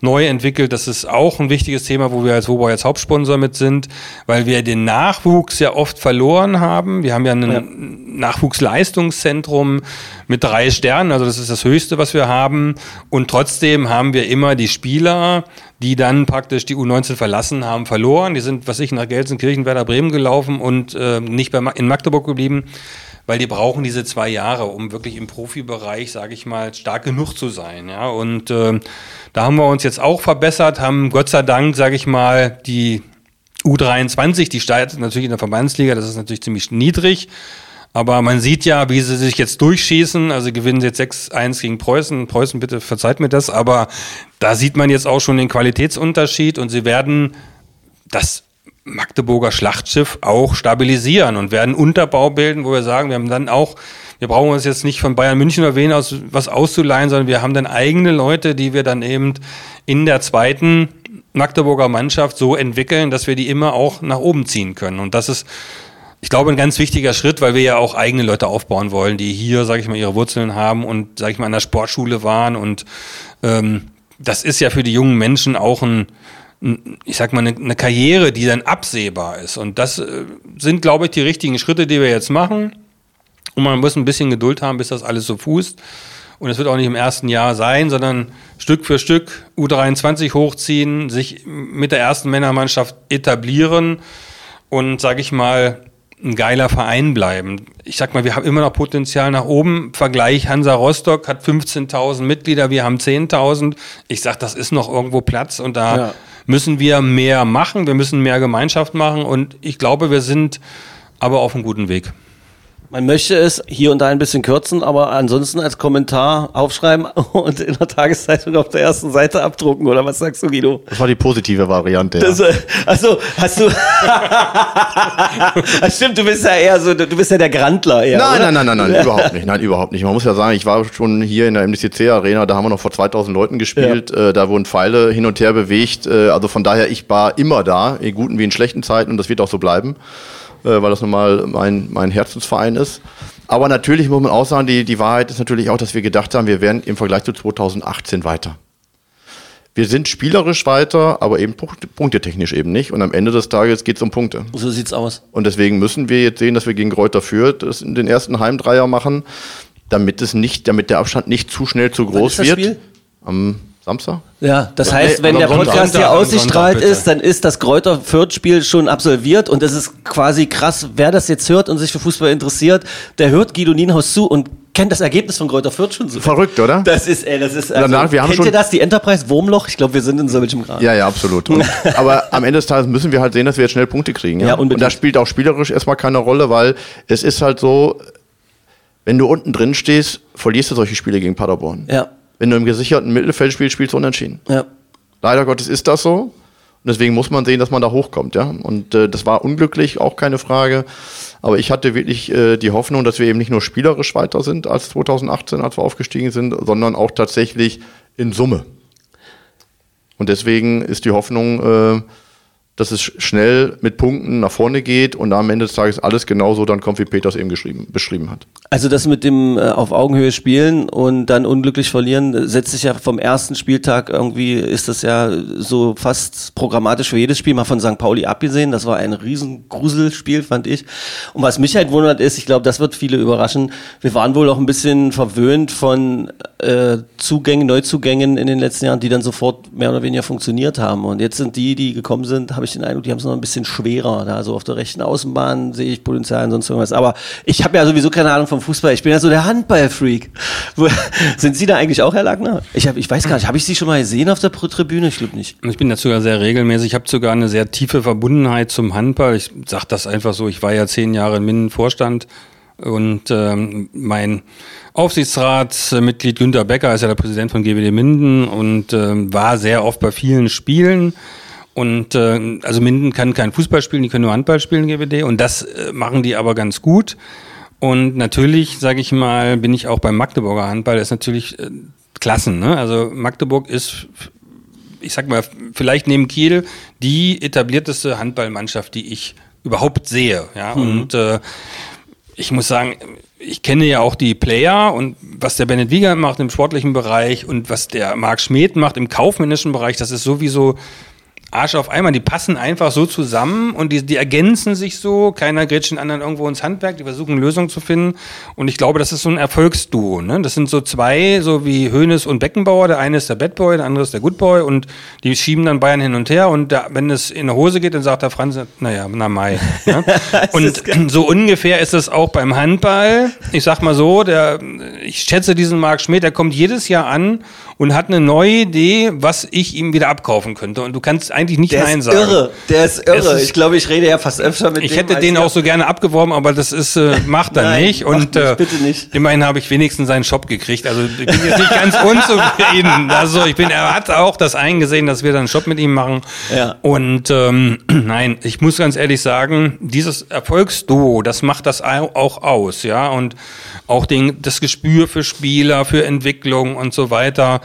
neu entwickelt. Das ist auch ein wichtiges Thema, wo wir als Wobau jetzt Hauptsponsor mit sind, weil wir den Nachwuchs ja oft verloren haben. Wir haben ja ein Nachwuchsleistungszentrum mit drei Sternen, also das ist das Höchste, was wir haben. Und trotzdem haben wir immer die Spieler, die dann praktisch die U19 verlassen haben, verloren. Die sind, was ich, nach Gelsenkirchen, Werder Bremen gelaufen und äh, nicht bei, Ma- in Magdeburg geblieben, weil die brauchen diese zwei Jahre, um wirklich im Profibereich, sage ich mal, stark genug zu sein. Ja, und äh, da haben wir uns jetzt auch verbessert, haben Gott sei Dank, sage ich mal, die U23, die startet natürlich in der Verbandsliga, das ist natürlich ziemlich niedrig. Aber man sieht ja, wie sie sich jetzt durchschießen. Also gewinnen sie jetzt 6-1 gegen Preußen. Preußen, bitte verzeiht mir das. Aber da sieht man jetzt auch schon den Qualitätsunterschied und sie werden das Magdeburger Schlachtschiff auch stabilisieren und werden Unterbau bilden, wo wir sagen, wir haben dann auch, wir brauchen uns jetzt nicht von Bayern München oder wen aus was auszuleihen, sondern wir haben dann eigene Leute, die wir dann eben in der zweiten Magdeburger Mannschaft so entwickeln, dass wir die immer auch nach oben ziehen können. Und das ist ich glaube, ein ganz wichtiger Schritt, weil wir ja auch eigene Leute aufbauen wollen, die hier, sage ich mal, ihre Wurzeln haben und, sage ich mal, an der Sportschule waren. Und ähm, das ist ja für die jungen Menschen auch ein, ich sag mal, eine, eine Karriere, die dann absehbar ist. Und das äh, sind, glaube ich, die richtigen Schritte, die wir jetzt machen. Und man muss ein bisschen Geduld haben, bis das alles so fußt. Und es wird auch nicht im ersten Jahr sein, sondern Stück für Stück U23 hochziehen, sich mit der ersten Männermannschaft etablieren und, sage ich mal, ein geiler Verein bleiben. Ich sag mal, wir haben immer noch Potenzial nach oben. Vergleich Hansa Rostock hat 15.000 Mitglieder, wir haben 10.000. Ich sag, das ist noch irgendwo Platz und da Ja. müssen wir mehr machen. Wir müssen mehr Gemeinschaft machen und ich glaube, wir sind aber auf einem guten Weg. Man möchte es hier und da ein bisschen kürzen, aber ansonsten als Kommentar aufschreiben und in der Tageszeitung auf der ersten Seite abdrucken, oder was sagst du, Guido? Das war die positive Variante. Ja. Das, äh, also, hast du. das stimmt, du bist ja eher so, du bist ja der Grandler eher. Nein, oder? nein, nein, nein, nein, überhaupt nicht. Nein, überhaupt nicht. Man muss ja sagen, ich war schon hier in der MDCC Arena, da haben wir noch vor 2000 Leuten gespielt, äh, da wurden Pfeile hin und her bewegt. Äh, also von daher, ich war immer da, in guten wie in schlechten Zeiten und das wird auch so bleiben, weil das nun mal mein, mein Herzensverein ist. Aber natürlich muss man auch sagen, die, die Wahrheit ist natürlich auch, dass wir gedacht haben, wir wären im Vergleich zu 2018 weiter. Wir sind spielerisch weiter, aber eben punkt- punktetechnisch eben nicht. Und am Ende des Tages geht es um Punkte. So sieht's aus. Und deswegen müssen wir jetzt sehen, dass wir gegen Kräuter Fürth das in den ersten Heimdreier machen, damit es nicht, damit der Abstand nicht zu schnell zu groß ist das wird. Spiel? Am Samstag? Ja, das Ja, heißt, nee, wenn der. Podcast hier ausgestrahlt ist, dann ist das Kräuter Fürth-Spiel schon absolviert und es ist quasi krass, wer das jetzt hört und sich für Fußball interessiert, der hört Guido Nienhaus zu und kennt das Ergebnis von Kräuter Fürth schon so. Verrückt, oder? Das ist, ey, das ist, also, Danach, wir haben kennt schon- ihr das, die Enterprise Wurmloch? Ich glaube, wir sind in solchem Grad. Ja, ja, absolut. Und, aber am Ende des Tages müssen wir halt sehen, dass wir jetzt schnell Punkte kriegen. Ja? Ja, unbedingt. Und das spielt auch spielerisch erstmal keine Rolle, weil es ist halt so, wenn du unten drin stehst, verlierst du solche Spiele gegen Paderborn. Ja, Wenn du im gesicherten Mittelfeld spielst, spielst du unentschieden. ja. Leider Gottes ist das so. Und deswegen muss man sehen, dass man da hochkommt, ja. Und äh, das war unglücklich, auch keine Frage. Aber ich hatte wirklich äh, die Hoffnung, dass wir eben nicht nur spielerisch weiter sind als 2018, als wir aufgestiegen sind, sondern auch tatsächlich in Summe. Und deswegen ist die Hoffnung, äh, dass es sch- schnell mit Punkten nach vorne geht und am Ende des Tages alles genauso dann kommt, wie Peter es eben geschrieben, beschrieben hat. Also das mit dem äh, auf Augenhöhe spielen und dann unglücklich verlieren, äh, setzt sich ja vom ersten Spieltag irgendwie, ist das ja so fast programmatisch für jedes Spiel, mal von St. Pauli abgesehen. Das war ein riesen Gruselspiel, fand ich. Und was mich halt wundert ist, ich glaube, das wird viele überraschen, wir waren wohl auch ein bisschen verwöhnt von äh, Zugängen, Neuzugängen in den letzten Jahren, die dann sofort mehr oder weniger funktioniert haben. Und jetzt sind die, die gekommen sind, habe ich den Eindruck, die haben es noch ein bisschen schwerer. Da so auf der rechten Außenbahn sehe ich Potenzial und sonst irgendwas. Aber ich habe ja sowieso keine Ahnung vom Fußball. Ich bin ja so der Handballfreak. Sind Sie da eigentlich auch, Herr Lackner? Ich, ich weiß gar nicht, habe ich Sie schon mal gesehen auf der Tribüne? Ich glaube nicht. Ich bin dazu ja sehr regelmäßig. Ich habe sogar eine sehr tiefe Verbundenheit zum Handball. Ich sage das einfach so. Ich war ja zehn Jahre im Mindenvorstand und ähm, mein Aufsichtsratsmitglied Günter Becker ist ja der Präsident von GWD Minden und ähm, war sehr oft bei vielen Spielen. Und äh, also Minden kann kein Fußball spielen, die können nur Handball spielen, GWD. Und das äh, machen die aber ganz gut. Und natürlich, sage ich mal, bin ich auch beim Magdeburger Handball. Das ist natürlich äh, Klassen. Ne? Also Magdeburg ist ich sag mal, vielleicht neben Kiel die etablierteste Handballmannschaft, die ich überhaupt sehe. Ja, und äh, ich muss sagen, ich kenne ja auch die Player und was der Bennett Wiegand macht im sportlichen Bereich und was der Marc Schmidt macht im kaufmännischen Bereich, das ist sowieso Arsch auf einmal. Die passen einfach so zusammen und die, die ergänzen sich so. Keiner grätscht den anderen irgendwo ins Handwerk. Die versuchen Lösungen zu finden. Und ich glaube, das ist so ein Erfolgsduo. Ne? Das sind so zwei, so wie Hoeneß und Beckenbauer. Der eine ist der Bad Boy, der andere ist der Good Boy. Und die schieben dann Bayern hin und her. Und da, wenn es in der Hose geht, dann sagt der Franz, naja, na Mai. Ne? und so ungefähr ist es auch beim Handball. Ich sag mal so, der, ich schätze diesen Marc Schmidt, der kommt jedes Jahr an und hat eine neue Idee, was ich ihm wieder abkaufen könnte. Und du kannst eigentlich nicht Der Nein ist sagen. irre. Der ist irre. Ist- ich glaube, ich rede ja fast öfter mit Ich dem. hätte als den auch so gerne abgeworben, aber das ist äh, macht er Nein, nicht. Und äh, bitte nicht. immerhin habe ich wenigstens seinen Shop gekriegt. Also ich bin jetzt nicht ganz unzufrieden. Also ich bin, er hat auch das eingesehen, dass wir dann einen Shop mit ihm machen. Ja. Und ähm, nein, ich muss ganz ehrlich sagen, dieses Erfolgsduo, das macht das au- auch aus, ja. Und auch den, das Gespür für Spieler, für Entwicklung und so weiter.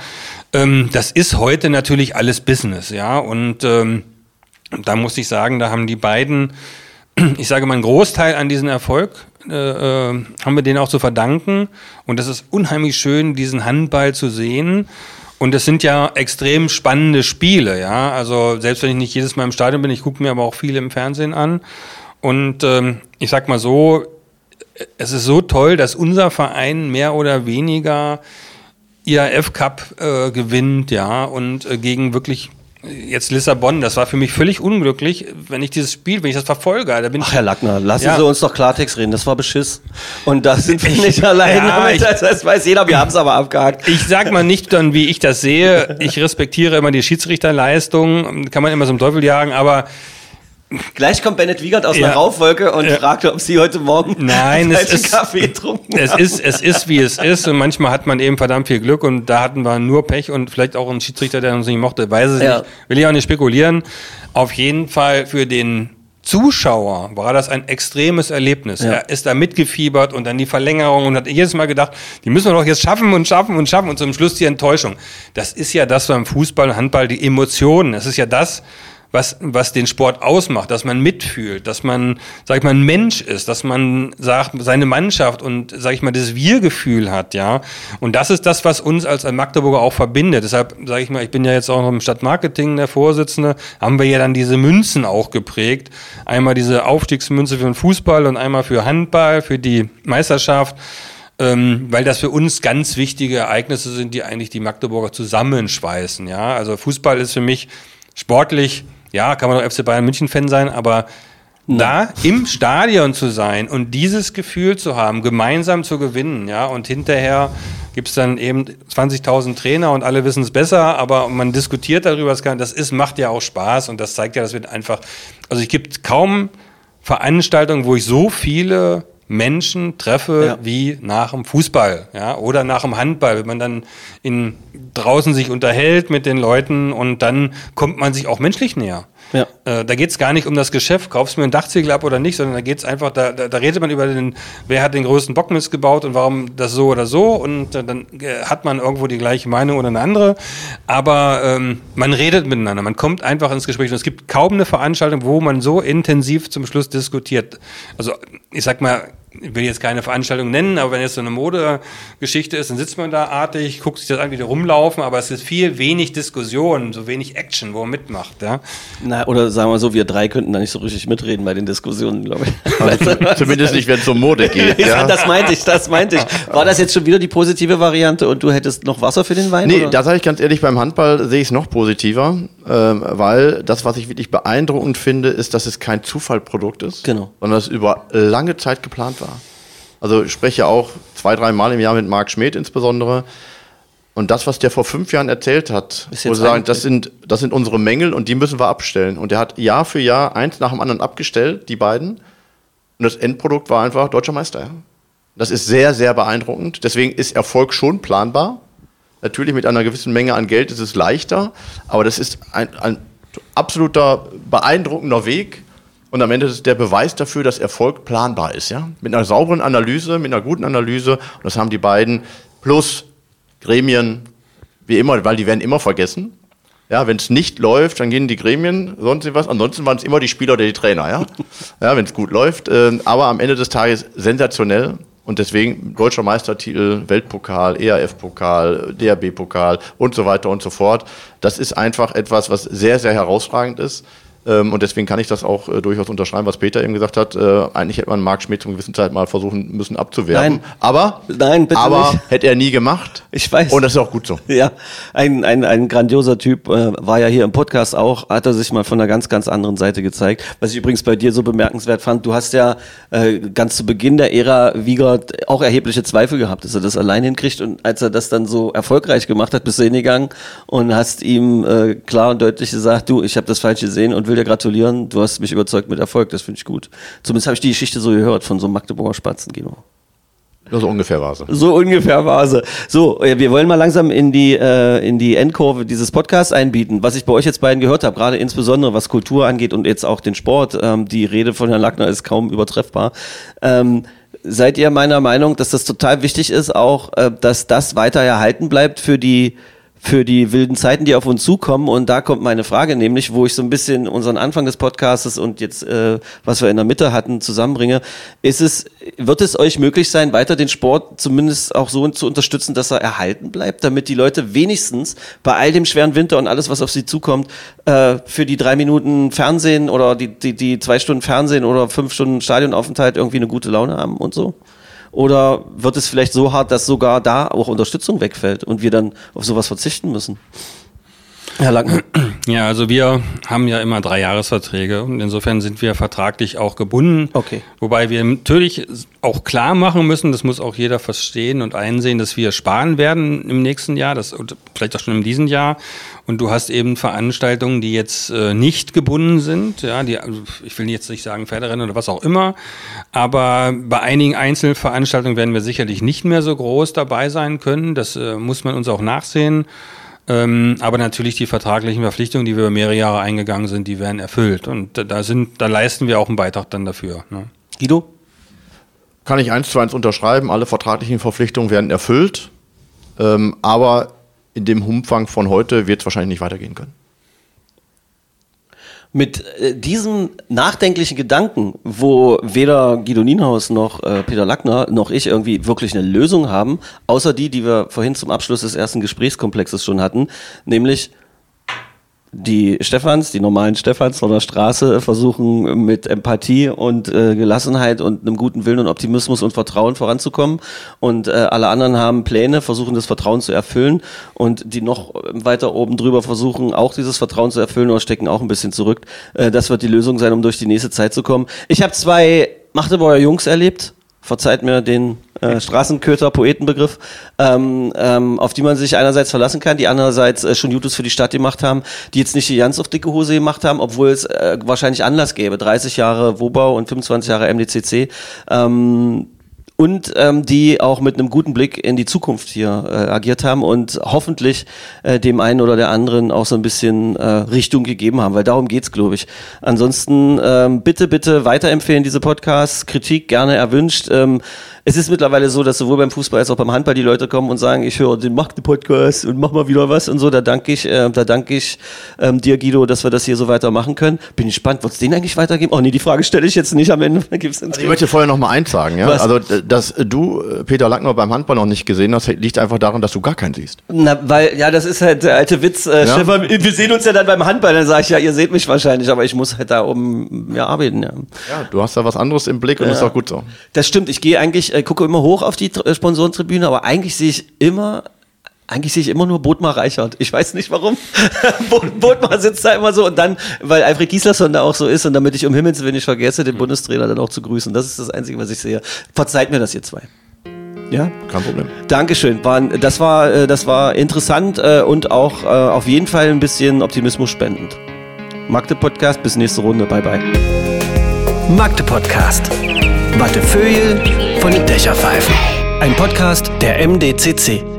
Ähm, das ist heute natürlich alles Business, ja. Und ähm, da muss ich sagen, da haben die beiden, ich sage mal, einen Großteil an diesen Erfolg äh, äh, haben wir denen auch zu verdanken. Und das ist unheimlich schön, diesen Handball zu sehen. Und es sind ja extrem spannende Spiele, ja. Also selbst wenn ich nicht jedes Mal im Stadion bin, ich gucke mir aber auch viele im Fernsehen an. Und ähm, ich sag mal so, es ist so toll, dass unser Verein mehr oder weniger IAF Cup äh, gewinnt, ja, und äh, gegen wirklich äh, jetzt Lissabon, das war für mich völlig unglücklich, wenn ich dieses Spiel, wenn ich das verfolge, da bin Ach, ich Herr Lackner, lassen Ja. Sie uns doch Klartext reden. Das war Beschiss. Und da sind wir nicht allein Ja, damit. ich- Das, weiß jeder. Wir haben es aber abgehakt. Ich sag mal nicht dann, wie ich das sehe. Ich respektiere immer die Schiedsrichterleistung, kann man immer so im Teufel jagen, aber Gleich kommt Bennett Wiegert aus Ja. einer Rauchwolke und Ja. fragt, ob Sie heute Morgen Nein, es ist- Kaffee getrunken es haben. ist, es ist, wie es ist. Und manchmal hat man eben verdammt viel Glück und da hatten wir nur Pech und vielleicht auch einen Schiedsrichter, der uns nicht mochte. Weiß es Ja. nicht. Will ich auch nicht spekulieren. Auf jeden Fall für den Zuschauer war das ein extremes Erlebnis. Ja. Er ist da mitgefiebert und dann die Verlängerung und hat jedes Mal gedacht, die müssen wir doch jetzt schaffen und schaffen und schaffen und zum Schluss die Enttäuschung. Das ist ja das beim Fußball und Handball, die Emotionen. Das ist ja das, was, was den Sport ausmacht, dass man mitfühlt, dass man, sag ich mal, ein Mensch ist, dass man sagt, seine Mannschaft und, sag ich mal, das Wir-Gefühl hat, ja. Und das ist das, was uns als Magdeburger auch verbindet. Deshalb, sage ich mal, ich bin ja jetzt auch noch im Stadtmarketing der Vorsitzende, haben wir ja dann diese Münzen auch geprägt. Einmal diese Aufstiegsmünze für den Fußball und einmal für Handball, für die Meisterschaft. ähm, weil das für uns ganz wichtige Ereignisse sind, die eigentlich die Magdeburger zusammenschweißen. Ja, also Fußball ist für mich sportlich, ja, kann man auch FC Bayern München Fan sein, aber da im Stadion zu sein und dieses Gefühl zu haben, gemeinsam zu gewinnen, ja, und hinterher gibt's dann eben 20.000 Trainer und alle wissen es besser, aber man diskutiert darüber, das, ist, macht ja auch Spaß und das zeigt ja, dass wir einfach, also es gibt kaum Veranstaltungen, wo ich so viele Menschen treffe Ja. wie nach dem Fußball, ja, oder nach dem Handball, wenn man dann in draußen sich unterhält mit den Leuten und dann kommt man sich auch menschlich näher. Ja. Äh, da geht's gar nicht um das Geschäft, kaufst du mir einen Dachziegel ab oder nicht, sondern da geht's einfach, da, da, da redet man über den, wer hat den größten Bockmist gebaut und warum das so oder so und äh, dann äh, hat man irgendwo die gleiche Meinung oder eine andere, aber ähm, man redet miteinander, man kommt einfach ins Gespräch und es gibt kaum eine Veranstaltung, wo man so intensiv zum Schluss diskutiert. Also ich sag mal, ich will jetzt keine Veranstaltung nennen, aber wenn jetzt so eine Modegeschichte ist, dann sitzt man da artig, guckt sich das an, wie die rumlaufen, aber es ist viel wenig Diskussion, so wenig Action, wo man mitmacht, ja. Na, oder sagen wir so, wir drei könnten da nicht so richtig mitreden bei den Diskussionen, glaube ich. Du? Zumindest nicht, wenn es um Mode geht. Ja, das meinte ich, das meinte ich. War das jetzt schon wieder die positive Variante und du hättest noch Wasser für den Wein? Nee, oder? da sage ich ganz ehrlich, beim Handball sehe ich es noch positiver, ähm, weil das, was ich wirklich beeindruckend finde, ist, dass es kein Zufallprodukt ist, Genau. sondern dass es über lange Zeit geplant war. Also ich spreche auch zwei, drei Mal im Jahr mit Marc Schmidt insbesondere. Und das, was der vor fünf Jahren erzählt hat, wo sagen, das sind, das sind unsere Mängel und die müssen wir abstellen. Und er hat Jahr für Jahr eins nach dem anderen abgestellt, die beiden. Und das Endprodukt war einfach deutscher Meister. Ja. Das ist sehr, sehr beeindruckend. Deswegen ist Erfolg schon planbar. Natürlich mit einer gewissen Menge an Geld ist es leichter, aber das ist ein, ein absoluter beeindruckender Weg. Und am Ende ist es der Beweis dafür, dass Erfolg planbar ist. Ja? Mit einer sauberen Analyse, mit einer guten Analyse. Und das haben die beiden plus Gremien, wie immer, weil die werden immer vergessen. Ja, wenn es nicht läuft, dann gehen die Gremien, sonst was. Ansonsten waren es immer die Spieler oder die Trainer, ja. ja, wenn es gut läuft. Ähm, aber am Ende des Tages sensationell. Und deswegen deutscher Meistertitel, Weltpokal, ERF-Pokal, DRB-Pokal und so weiter und so fort. Das ist einfach etwas, was sehr, sehr herausragend ist. Ähm, Und deswegen kann ich das auch äh, durchaus unterschreiben, was Peter eben gesagt hat. Äh, eigentlich hätte man Marc Schmidt zum gewissen Zeit mal versuchen müssen abzuwerben. Nein. Aber, Nein, bitte aber nicht. hätte er nie gemacht. Ich weiß. Und das ist auch gut so. Ja, ein, ein, ein grandioser Typ, äh, war ja hier im Podcast auch, hat er sich mal von einer ganz, ganz anderen Seite gezeigt. Was ich übrigens bei dir so bemerkenswert fand, du hast ja äh, ganz zu Beginn der Ära Wiegert auch erhebliche Zweifel gehabt, dass er das allein hinkriegt und als er das dann so erfolgreich gemacht hat, bist du hingegangen und hast ihm äh, klar und deutlich gesagt, du, ich habe das falsch gesehen und will dir gratulieren, du hast mich überzeugt mit Erfolg, das finde ich gut. Zumindest habe ich die Geschichte so gehört von so einem Magdeburger Spatzen, Guido. Ja, so ungefähr war es. So ungefähr war sie. So, äh, wir wollen mal langsam in die, äh, in die Endkurve dieses Podcasts einbieten. Was ich bei euch jetzt beiden gehört habe, gerade insbesondere was Kultur angeht und jetzt auch den Sport, ähm, die Rede von Herrn Lackner ist kaum übertreffbar. Ähm, seid ihr meiner Meinung, dass das total wichtig ist, auch, äh, dass das weiter erhalten bleibt für die für die wilden Zeiten, die auf uns zukommen. Und da kommt meine Frage, nämlich, wo ich so ein bisschen unseren Anfang des Podcasts und jetzt, äh, was wir in der Mitte hatten, zusammenbringe. Ist es, wird es euch möglich sein, weiter den Sport zumindest auch so zu unterstützen, dass er erhalten bleibt, damit die Leute wenigstens bei all dem schweren Winter und alles, was auf sie zukommt, äh, für die drei Minuten Fernsehen oder die, die, die zwei Stunden Fernsehen oder fünf Stunden Stadionaufenthalt irgendwie eine gute Laune haben und so? Oder wird es vielleicht so hart, dass sogar da auch Unterstützung wegfällt und wir dann auf sowas verzichten müssen? Herr Lackner. Ja, also wir haben ja immer drei Jahresverträge und insofern sind wir vertraglich auch gebunden. Okay. Wobei wir natürlich auch klar machen müssen, das muss auch jeder verstehen und einsehen, dass wir sparen werden im nächsten Jahr, das vielleicht auch schon in diesem Jahr. Und du hast eben Veranstaltungen, die jetzt äh, nicht gebunden sind, ja, die, also ich will jetzt nicht sagen Pferderennen oder was auch immer, aber bei einigen Einzelveranstaltungen werden wir sicherlich nicht mehr so groß dabei sein können. Das äh, muss man uns auch nachsehen. Ähm, aber natürlich die vertraglichen Verpflichtungen, die wir über mehrere Jahre eingegangen sind, die werden erfüllt. Und da- sind, da leisten wir auch einen Beitrag dann dafür. Ne? Guido? Kann ich eins zu eins unterschreiben. Alle vertraglichen Verpflichtungen werden erfüllt. Ähm, aber in dem Umfang von heute wird es wahrscheinlich nicht weitergehen können. Mit äh, diesem nachdenklichen Gedanken, wo weder Guido Nienhaus noch äh, Peter Lackner noch ich irgendwie wirklich eine Lösung haben, außer die, die wir vorhin zum Abschluss des ersten Gesprächskomplexes schon hatten, nämlich die Stefans, die normalen Stefans von der Straße versuchen mit Empathie und äh, Gelassenheit und einem guten Willen und Optimismus und Vertrauen voranzukommen und äh, alle anderen haben Pläne, versuchen das Vertrauen zu erfüllen und die noch weiter oben drüber versuchen auch dieses Vertrauen zu erfüllen oder stecken auch ein bisschen zurück. Äh, das wird die Lösung sein, um durch die nächste Zeit zu kommen. Ich habe zwei Magdeburger Jungs erlebt, verzeiht mir den äh, Straßenköter-Poetenbegriff, ähm, ähm, auf die man sich einerseits verlassen kann, die andererseits äh, schon Jutus für die Stadt gemacht haben, die jetzt nicht die ganz auf dicke Hose gemacht haben, obwohl es äh, wahrscheinlich Anlass gäbe. 30 Jahre Wobau und 25 Jahre MDCC. Ähm, und ähm, die auch mit einem guten Blick in die Zukunft hier äh, agiert haben und hoffentlich äh, dem einen oder der anderen auch so ein bisschen äh, Richtung gegeben haben, weil darum geht's, glaube ich. Ansonsten ähm, bitte, bitte weiterempfehlen diese Podcasts, Kritik gerne erwünscht. Ähm, es ist mittlerweile so, dass sowohl beim Fußball als auch beim Handball die Leute kommen und sagen, ich höre den Magde-Podcast und mach mal wieder was und so. Da danke ich, äh, da danke ich ähm, dir, Guido, dass wir das hier so weitermachen können. Bin ich gespannt, wird es den eigentlich weitergeben? Oh nee, die Frage stelle ich jetzt nicht am Ende. Gibt's also ich möchte vorher noch mal eins sagen, ja. Was? Also, dass du äh, Peter Lackner beim Handball noch nicht gesehen hast, liegt einfach daran, dass du gar keinen siehst. Na, weil, ja, das ist halt der alte Witz. Äh, Ja. Stefan, wir sehen uns ja dann beim Handball. Dann sage ich, ja, ihr seht mich wahrscheinlich, aber ich muss halt da oben ja, arbeiten. Ja. Ja, du hast da was anderes im Blick und das ist auch gut so. Das stimmt. Ich gehe eigentlich, äh, gucke immer hoch auf die äh, Sponsorentribüne, aber eigentlich sehe ich immer. Eigentlich sehe ich immer nur Botmar Reichert. Ich weiß nicht warum. Botmar sitzt da immer so und dann, weil Alfred Gislason da auch so ist und damit ich um Himmels Willen nicht vergesse, den Bundestrainer dann auch zu grüßen. Das ist das Einzige, was ich sehe. Verzeiht mir das ihr zwei. Ja? Kein Problem. Dankeschön. Das, war, äh, das war interessant äh, und auch äh, auf jeden Fall ein bisschen Optimismus spendend. Magde Podcast, bis nächste Runde. Bye bye. Magde Podcast. Wattefeuille von Dächerpfeifen. Ein Podcast der MDCC.